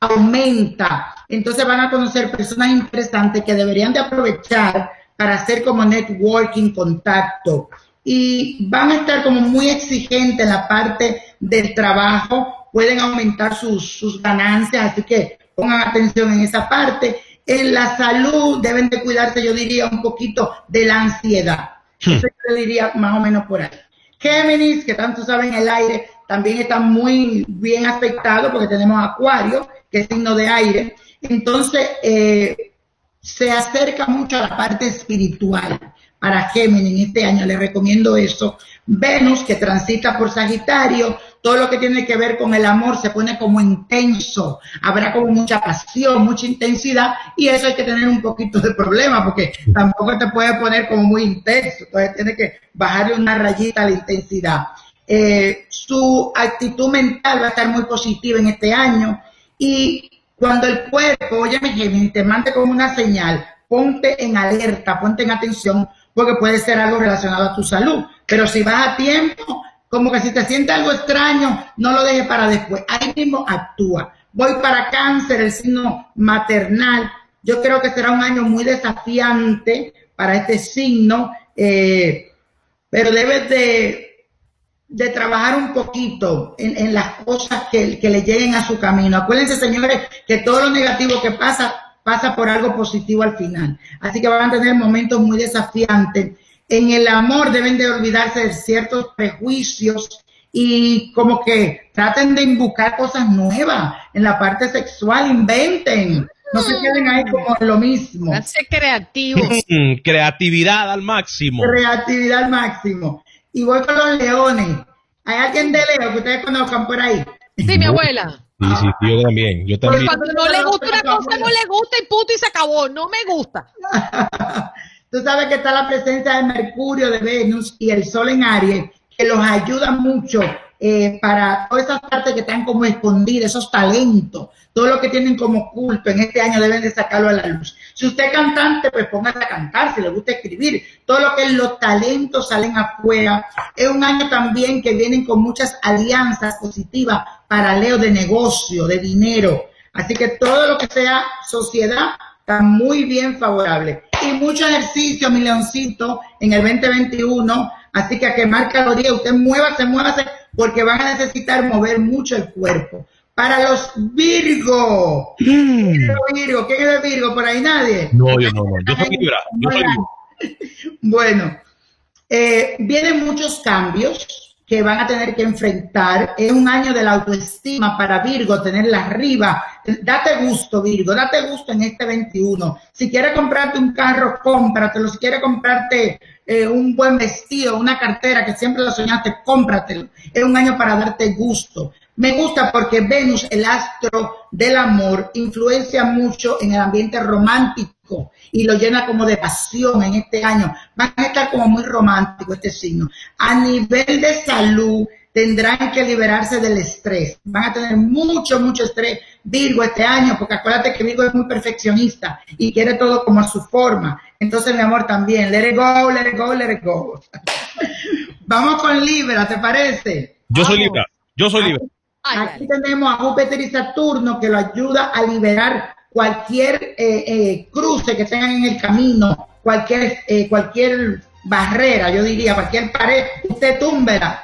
aumenta. Entonces van a conocer personas interesantes que deberían de aprovechar para hacer como networking, contacto. Y van a estar como muy exigentes en la parte del trabajo, pueden aumentar sus, sus ganancias, así que pongan atención en esa parte. En la salud deben de cuidarse, yo diría, un poquito de la ansiedad. Eso yo diría más o menos por ahí. Géminis, que tanto saben el aire, también está muy bien afectado porque tenemos Acuario, que es signo de aire. Entonces, eh, se acerca mucho a la parte espiritual para Géminis en este año. Les recomiendo eso. Venus, que transita por Sagitario, todo lo que tiene que ver con el amor se pone como intenso. Habrá como mucha pasión, mucha intensidad y eso hay que tener un poquito de problema porque tampoco te puede poner como muy intenso. Entonces tiene que bajarle una rayita a la intensidad. Eh, su actitud mental va a estar muy positiva en este año y cuando el cuerpo, oye mi Géminis, te mande como una señal, ponte en alerta, ponte en atención, porque puede ser algo relacionado a tu salud. Pero si vas a tiempo, como que si te sientes algo extraño, no lo dejes para después. Ahí mismo actúa. Voy para cáncer, el signo maternal. Yo creo que será un año muy desafiante para este signo, eh, pero debes de de trabajar un poquito en, en las cosas que, que le lleguen a su camino. Acuérdense, señores, que todo lo negativo que pasa, pasa por algo positivo al final. Así que van a tener momentos muy desafiantes. En el amor deben de olvidarse de ciertos prejuicios y como que traten de buscar cosas nuevas en la parte sexual, inventen. No se queden ahí como lo mismo. Hace creativo. Creatividad al máximo. Creatividad al máximo. Y voy con los leones. ¿Hay alguien de Leo que ustedes conozcan por ahí? Sí, mi abuela. Sí, sí, yo también. Yo Porque también. cuando no le gusta una cosa, no le gusta y punto y se acabó. No me gusta. Tú sabes que está la presencia de Mercurio, de Venus y el Sol en Aries, que los ayuda mucho eh, para todas esas partes que están como escondidas, esos talentos, todo lo que tienen como oculto en este año deben de sacarlo a la luz. Si usted es cantante, pues póngase a cantar, si le gusta escribir, todo lo que es los talentos salen afuera. Es un año también que vienen con muchas alianzas positivas para Leo de negocio, de dinero. Así que todo lo que sea sociedad está muy bien favorable. Y mucho ejercicio, mi leoncito, en el 2021. Así que a quemar calorías, usted muévase, muévase, porque van a necesitar mover mucho el cuerpo. Para los Virgo. ¿Quién es el Virgo? ¿Quién es el Virgo? ¿Por ahí nadie? No, yo no, no. Yo soy Libra. Yo soy Libra. Bueno, eh, vienen muchos cambios que van a tener que enfrentar. Es un año de la autoestima para Virgo, tenerla arriba. Date gusto, Virgo, date gusto en este 21. Si quieres comprarte un carro, cómpratelo. Si quieres comprarte eh, un buen vestido, una cartera que siempre lo soñaste, cómpratelo. Es un año para darte gusto. Me gusta porque Venus, el astro del amor, influencia mucho en el ambiente romántico y lo llena como de pasión en este año. Van a estar como muy romántico este signo. A nivel de salud, tendrán que liberarse del estrés. Van a tener mucho, mucho estrés Virgo este año, porque acuérdate que Virgo es muy perfeccionista y quiere todo como a su forma. Entonces, mi amor, también, let it go, let it go, let it go. Vamos con Libra, ¿te parece? Yo soy Libra. Yo soy Libra. Aquí tenemos a Júpiter y Saturno que lo ayuda a liberar cualquier eh, eh, cruce que tengan en el camino, cualquier, eh, cualquier barrera, yo diría, cualquier pared, usted túmbela,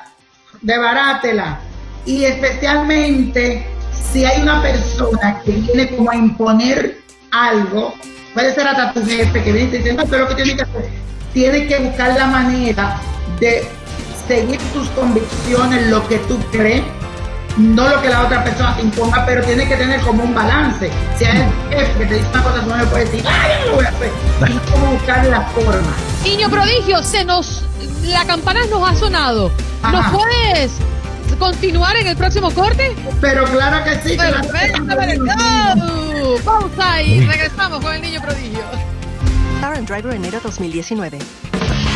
debarátela. Y especialmente si hay una persona que viene como a imponer algo, puede ser hasta tu jefe que viene no, pero lo que tiene que hacer, tiene que buscar la manera de seguir tus convicciones, lo que tú crees, no lo que la otra persona te imponga, pero tiene que tener como un balance. Si hay el jefe que te dice una cosa, tú no le puedes decir, ¡ay, yo no lo voy a hacer! Y cómo buscar la forma. Niño prodigio, se nos. La campana nos ha sonado. ¿Nos Ajá. puedes continuar en el próximo corte? Pero claro que sí. claro que. Pausa y regresamos con el niño prodigio. Car and Driver enero 2019.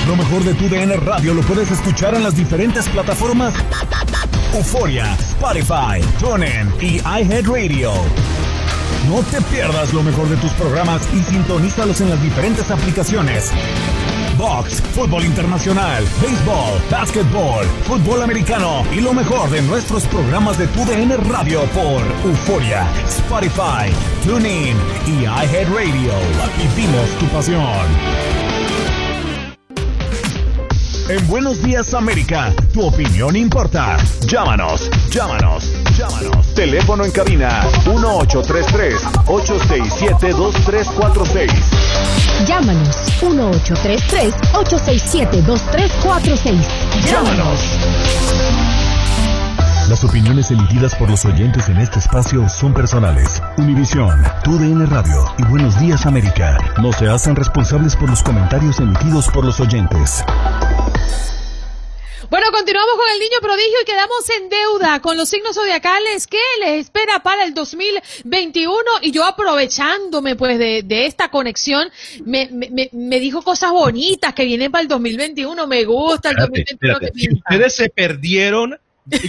Lo mejor de tu DN Radio lo puedes escuchar en las diferentes plataformas Euforia, Spotify, TuneIn y iHeartRadio. No te pierdas lo mejor de tus programas y sintonízalos en las diferentes aplicaciones. Box, fútbol internacional, béisbol, básquetbol, fútbol americano y lo mejor de nuestros programas de tu DN Radio por Euforia, Spotify, TuneIn y iHeartRadio. Vivimos tu pasión. En Buenos Días América, tu opinión importa. Llámanos, llámanos, llámanos. Teléfono en cabina 1833-867-2346. Llámanos 1833-867-2346. Llámanos. Las opiniones emitidas por los oyentes en este espacio son personales. Univisión, TUDN Radio y Buenos Días América no se hacen responsables por los comentarios emitidos por los oyentes. Bueno, continuamos con el niño prodigio y quedamos en deuda con los signos zodiacales. Que les espera para el 2021 y yo aprovechándome pues de, de esta conexión me, me, dijo cosas bonitas que vienen para el 2021, me gusta el Espérate, 2021 espérate. que ustedes se perdieron,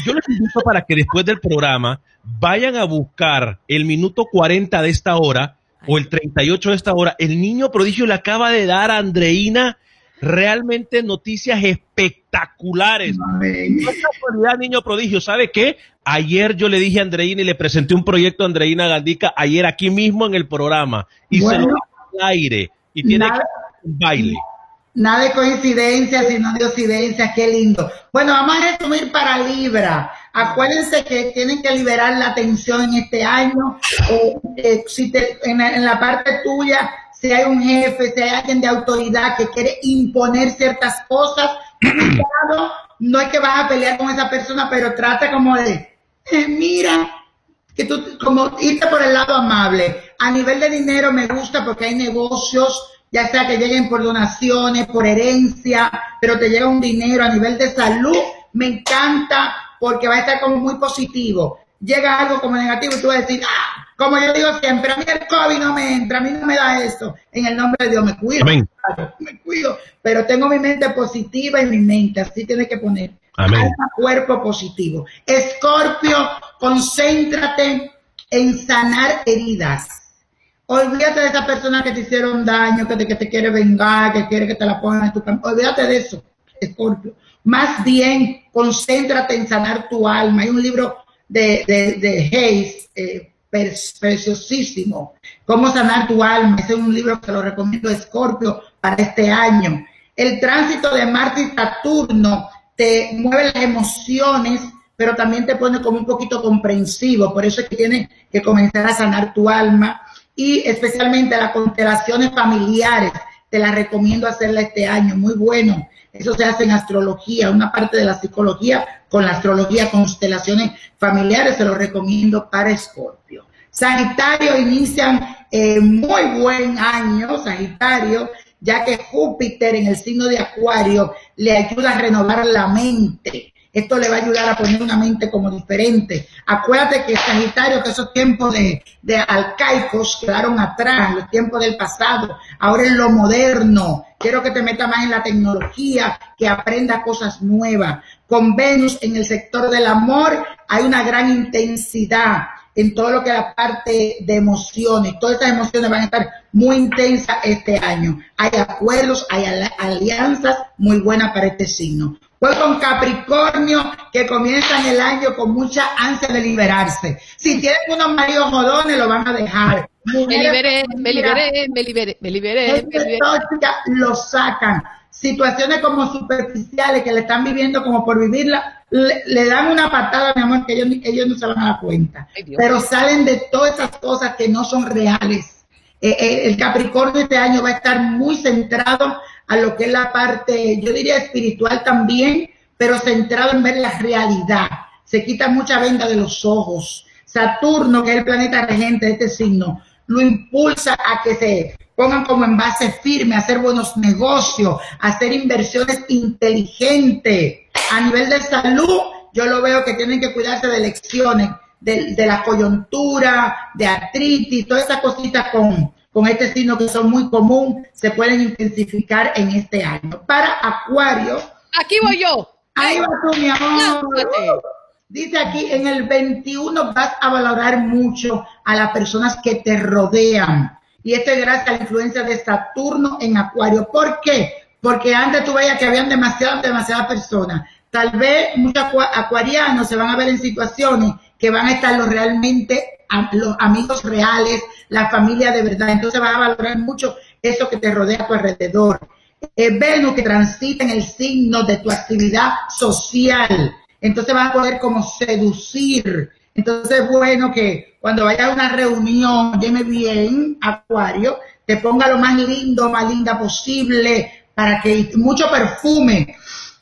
yo les invito para que después del programa vayan a buscar el minuto 40 de esta hora o el 38 de esta hora. El niño prodigio le acaba de dar a Andreina realmente noticias espectaculares. No es casualidad, niño prodigio. ¿Sabe qué? Ayer yo le dije a Andreina y le presenté un proyecto a Andreina Gandica ayer aquí mismo en el programa y se Bueno. lo dio al aire y tiene Nada. que un baile. Nada de coincidencia, sino de occidencia, qué lindo. Bueno, vamos a resumir para Libra. Acuérdense que tienen que liberar la tensión en este año. Eh, eh, si te- en, la, en la parte tuya, si hay un jefe, si hay alguien de autoridad que quiere imponer ciertas cosas, no es que vas a pelear con esa persona, pero trata como de, eh, mira, que tú, como irte por el lado amable. A nivel de dinero me gusta porque hay negocios, ya sea que lleguen por donaciones, por herencia, pero te llega un dinero a nivel de salud, me encanta porque va a estar como muy positivo. Llega algo como negativo y tú vas a decir, ah, como yo digo siempre, a mí el COVID no me entra, a mí no me da eso. En el nombre de Dios me cuido. Me cuido. Pero tengo mi mente positiva en mi mente, así tiene que poner. Amén. Alma, cuerpo positivo. Escorpio, concéntrate en sanar heridas. Olvídate de esa persona que te hicieron daño, que te, que te quiere vengar, que quiere que te la pongan en tu campo. Olvídate de eso, Escorpio. Más bien, concéntrate en sanar tu alma. Hay un libro de, de, de Hayes, eh, preciosísimo, Cómo sanar tu alma. Ese es un libro que lo recomiendo Escorpio para este año. El tránsito de Marte y Saturno te mueve las emociones, pero también te pone como un poquito comprensivo. Por eso es que tienes que comenzar a sanar tu alma y especialmente las constelaciones familiares. Te las recomiendo hacerla este año. Muy bueno. Eso se hace en astrología, una parte de la psicología con la astrología, constelaciones familiares, se lo recomiendo para Escorpio. Sagitario inician eh, muy buen año, Sagitario, ya que Júpiter en el signo de Acuario le ayuda a renovar la mente. Esto le va a ayudar a poner una mente como diferente. Acuérdate que Sagitario, que esos tiempos de, de arcaicos quedaron atrás, los tiempos del pasado, ahora es lo moderno. Quiero que te metas más en la tecnología, que aprenda cosas nuevas. Con Venus en el sector del amor hay una gran intensidad en todo lo que es la parte de emociones. Todas estas emociones van a estar muy intensas este año. Hay acuerdos, hay alianzas muy buenas para este signo. Pues con Capricornio, que comienzan el año con mucha ansia de liberarse. Si tienen unos maridos jodones, lo van a dejar. me liberé, me liberé, me liberé, me liberé, me liberé. lo sacan. Situaciones como superficiales que le están viviendo como por vivirla, le, dan una patada, mi amor, que ellos, ellos no se van a dar cuenta. Pero salen de todas esas cosas que no son reales. Eh, eh, el Capricornio este año va a estar muy centrado a lo que es la parte, yo diría espiritual también, pero centrado en ver la realidad. Se quita mucha venda de los ojos. Saturno, que es el planeta regente de este signo, lo impulsa a que se pongan como en base firme, a hacer buenos negocios, a hacer inversiones inteligentes. A nivel de salud, yo lo veo que tienen que cuidarse de elecciones, de, de la coyuntura, de artritis, todas esas cositas con, con este signo que son muy común, se pueden intensificar en este año. Para Acuario. Aquí voy yo. Ahí va tú, mi amor. Dice aquí, en el 21 vas a valorar mucho a las personas que te rodean. Y esto es gracias a la influencia de Saturno en Acuario. ¿Por qué? Porque antes tú veías que habían demasiadas, demasiadas personas. Tal vez muchos acuarianos se van a ver en situaciones que van a estar los los amigos reales, la familia de verdad. Entonces vas a valorar mucho eso que te rodea a tu alrededor. Eh, Venus que transita en el signo de tu actividad social. Entonces vas a poder como seducir. Entonces es bueno que cuando vayas a una reunión, lleme bien, Acuario, te ponga lo más lindo, más linda posible, para que mucho perfume.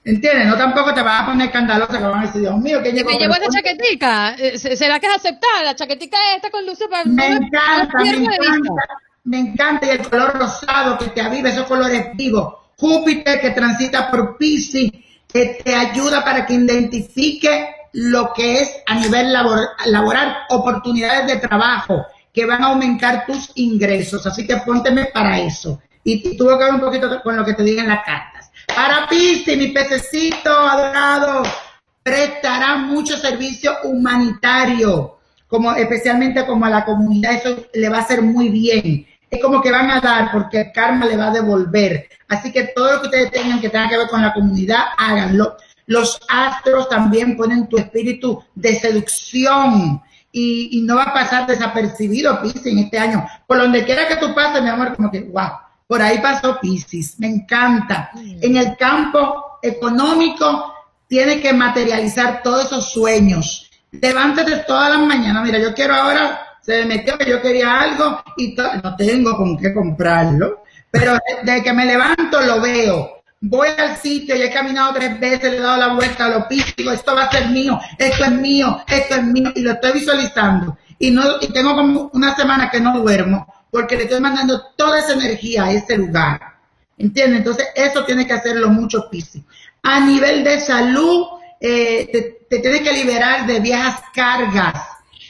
¿Entiendes? No tampoco te vas a poner escandalosa que van a decir, Dios mío, que llegó. Me llevo esta chaquetica. Eh, ¿Será que es aceptada? La chaquetica esta con luces para. Me encanta, me encanta. Me encanta. Y el color rosado que te aviva, esos colores vivos. Júpiter que transita por Pisces, que te ayuda para que identifique lo que es a nivel laboral, oportunidades de trabajo que van a aumentar tus ingresos. Así que pónteme para eso. Y tuvo que ver un poquito con lo que te digan las cartas. Para Piscis, mi pececito adorado, prestará mucho servicio humanitario, como especialmente como a la comunidad, eso le va a hacer muy bien. Es como que van a dar porque el karma le va a devolver. Así que todo lo que ustedes tengan que tenga que ver con la comunidad, háganlo. Los astros también ponen tu espíritu de seducción y, no va a pasar desapercibido, Piscis, en este año. Por donde quiera que tú pases, mi amor, como que, wow, por ahí pasó Piscis, me encanta. En el campo económico, tiene que materializar todos esos sueños. Levántate todas las mañanas, mira, yo quiero ahora, se me metió que yo quería algo y no tengo con qué comprarlo, pero desde que me levanto lo veo voy al sitio y he caminado tres veces, le he dado la vuelta a lo digo, esto va a ser mío, esto es mío, esto es mío, y lo estoy visualizando. Y, no, y tengo como una semana que no duermo, porque le estoy mandando toda esa energía a ese lugar. ¿Entiendes? Entonces, eso tiene que hacerlo mucho Piscis. A nivel de salud, eh, te, te tienes que liberar de viejas cargas,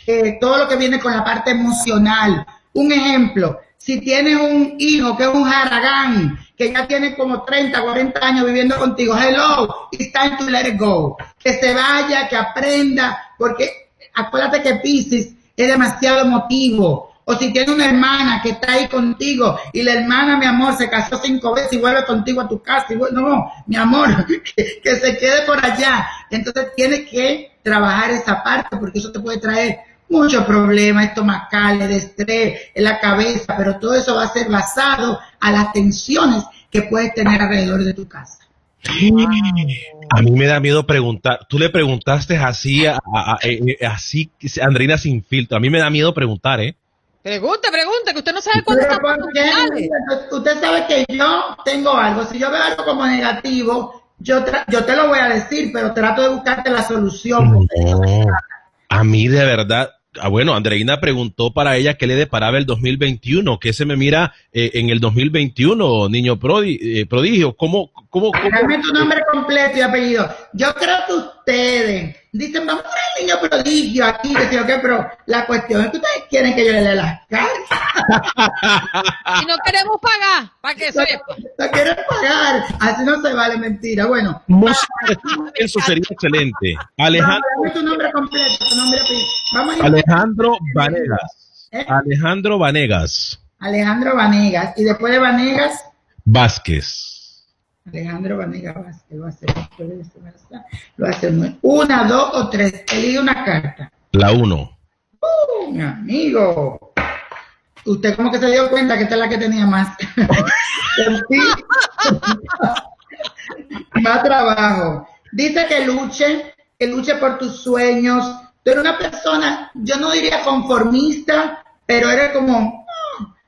eh, todo lo que viene con la parte emocional. Un ejemplo, si tienes un hijo que es un haragán, que ya tiene como 30, 40 años viviendo contigo, hello, it's time to let go. Que se vaya, que aprenda, porque acuérdate que Pisces es demasiado emotivo. O si tiene una hermana que está ahí contigo y la hermana, mi amor, se casó cinco veces y vuelve contigo a tu casa. Y vuelve, no, mi amor, que, que se quede por allá. Entonces tienes que trabajar esa parte porque eso te puede traer muchos problemas estomacales, de estrés en la cabeza, pero todo eso va a ser basado a las tensiones que puedes tener alrededor de tu casa. A mí me da miedo preguntar. Tú le preguntaste así, a, eh, eh, así, Andreina sin filtro. A mí me da miedo preguntar, ¿eh? Pregunte, pregunte, que usted no sabe cuándo está Usted sabe que yo tengo algo. Si yo veo algo como negativo, yo, yo te lo voy a decir, pero trato de buscarte la solución. A mí de verdad, Ah, bueno, Andreina preguntó para ella qué le deparaba el 2021, qué se me mira eh, en el 2021, niño eh, prodigio. ¿Cómo, cómo, cómo? Dame tu nombre completo y apellido. Yo creo que ustedes dicen, vamos a el niño prodigio aquí, que sé qué, pero la cuestión es que ustedes quieren que yo le dé las cartas. y no queremos pagar, para que sepa. No quieren pagar, así no se vale mentira. Bueno. Eso sería excelente. Alejandro. Dame tu nombre completo, tu nombre Vamos a Alejandro Vanegas. ¿Eh? Alejandro Vanegas. Alejandro Vanegas. Y después de Vanegas. Vázquez. Alejandro Vanega Vázquez lo hace, lo hace una, dos o tres. Elige una carta. La uno. Uh, mi amigo. Usted como que se dio cuenta que esta es la que tenía más. más trabajo. Dice que luche, que luche por tus sueños. Tú eres una persona, yo no diría conformista, pero eres como,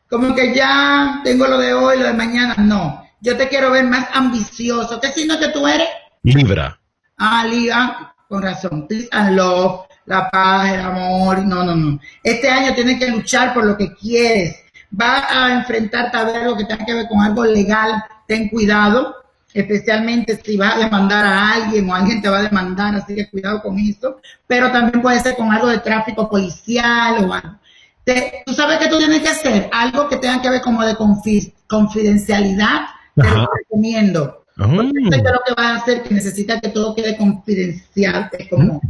como que ya tengo lo de hoy, lo de mañana. No yo te quiero ver más ambicioso. ¿Qué signo que tú eres? Libra. Ah, Libra, con razón. Peace and love, la paz, el amor. No, no, no. Este año tienes que luchar por lo que quieres. Va a enfrentarte a ver algo que tenga que ver con algo legal. Ten cuidado, especialmente si vas a demandar a alguien o alguien te va a demandar, así que cuidado con eso. Pero también puede ser con algo de tráfico policial o algo. tú sabes que tú tienes que hacer algo que tenga que ver como de confidencialidad te lo recomiendo. Lo que vas a hacer que necesita que todo quede confidencial. Es como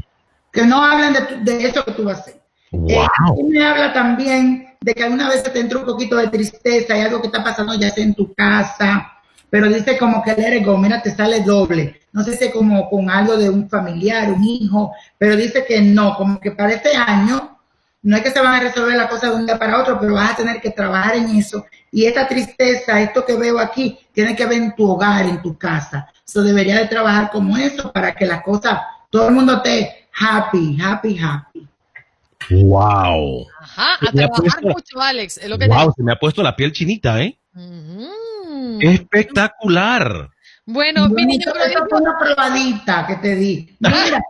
que no hablen de, de, eso que tú vas a hacer. Wow. Eh, me habla también de que alguna vez te entra un poquito de tristeza y algo que está pasando ya sea en tu casa, pero dice como que le go, mira, te sale doble. No sé si es como con algo de un familiar, un hijo, pero dice que no, como que para este año no es que se van a resolver la cosa de un día para otro, pero vas a tener que trabajar en eso. Y esta tristeza, esto que veo aquí, tiene que ver en tu hogar, en tu casa. Eso debería de trabajar como eso para que la cosa, todo el mundo esté happy, happy, happy. Wow. Ajá, a trabajar mucho, Alex. Es lo que wow, se me ha puesto la piel chinita, ¿eh? Espectacular. Bueno, mi niño, pero una probadita que te di. Mira.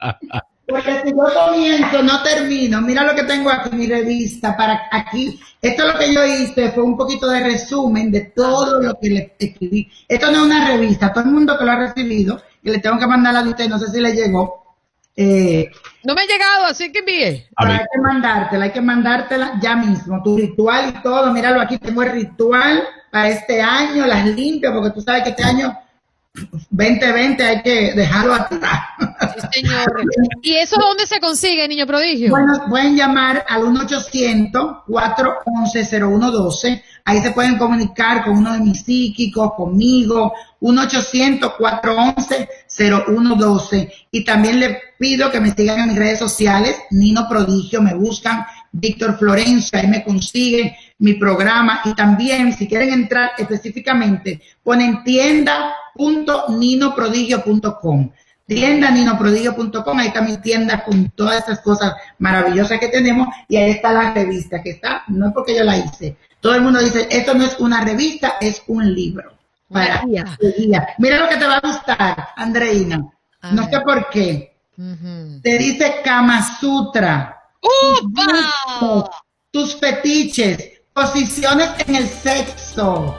Porque si yo comienzo, no termino. Mira lo que tengo aquí, mi revista, para aquí. Esto es lo que yo hice, fue un poquito de resumen de todo lo que le escribí. Esto no es una revista, todo el mundo que lo ha recibido, que le tengo que mandar a usted, no sé si le llegó. Eh, no me ha llegado, así que envíe. hay que mandártela, hay que mandártela ya mismo, tu ritual y todo. Míralo aquí, tengo el ritual para este año, las limpio, porque tú sabes que este año 2020 hay que dejarlo atrás. señor. ¿Y eso dónde se consigue, niño prodigio? Bueno, pueden llamar al 1-800-411-0112. Ahí se pueden comunicar con uno de mis psíquicos, conmigo. 1-800-411-0112. Y también le pido que me sigan en mis redes sociales, Nino Prodigio, me buscan Víctor Florencia, ahí me consiguen mi programa y también si quieren entrar específicamente ponen tienda.ninoprodigio.com tienda ninoprodigio.com, ahí está mi tienda con todas esas cosas maravillosas que tenemos y ahí está la revista que está, no es porque yo la hice, todo el mundo dice, esto no es una revista, es un libro. para. Mira lo que te va a gustar, Andreina. no sé por qué. Te dice Kama Sutra. ¡Upa! Tus fetiches, posiciones en el sexo.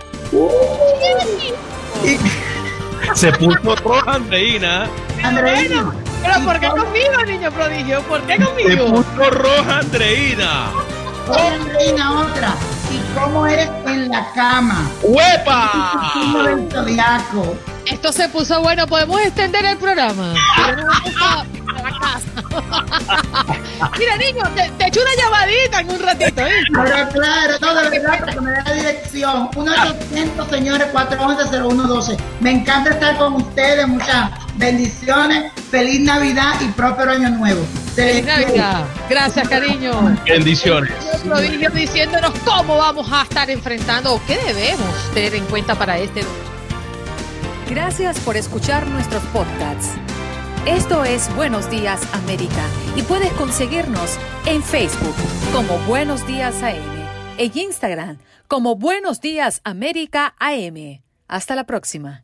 Se puso roja Andreina. Andreina. Pero ¿por qué conmigo, niño prodigio? ¿Por qué conmigo? Se puso roja Andreina. Oye, Andreina, otra. ¿Y cómo eres en la cama? ¡Huepa! del zodiaco. Esto se puso bueno. ¿Podemos extender el programa? a la casa. Mira, niño, te, te echo una llamadita en un ratito, ¿eh? Pero claro, todo de verdad, para que me dé la dirección. 1-800, señores, 411-0112. Me encanta estar con ustedes. Muchas bendiciones. Feliz Navidad y próspero Año Nuevo. Feliz Navidad. Gracias, cariño. Bendiciones. Prodigio diciéndonos cómo vamos a estar enfrentando o qué debemos tener en cuenta para este. Gracias por escuchar nuestros podcasts. Esto es Buenos Días América y puedes conseguirnos en Facebook como Buenos Días AM, en Instagram como Buenos Días América AM. Hasta la próxima.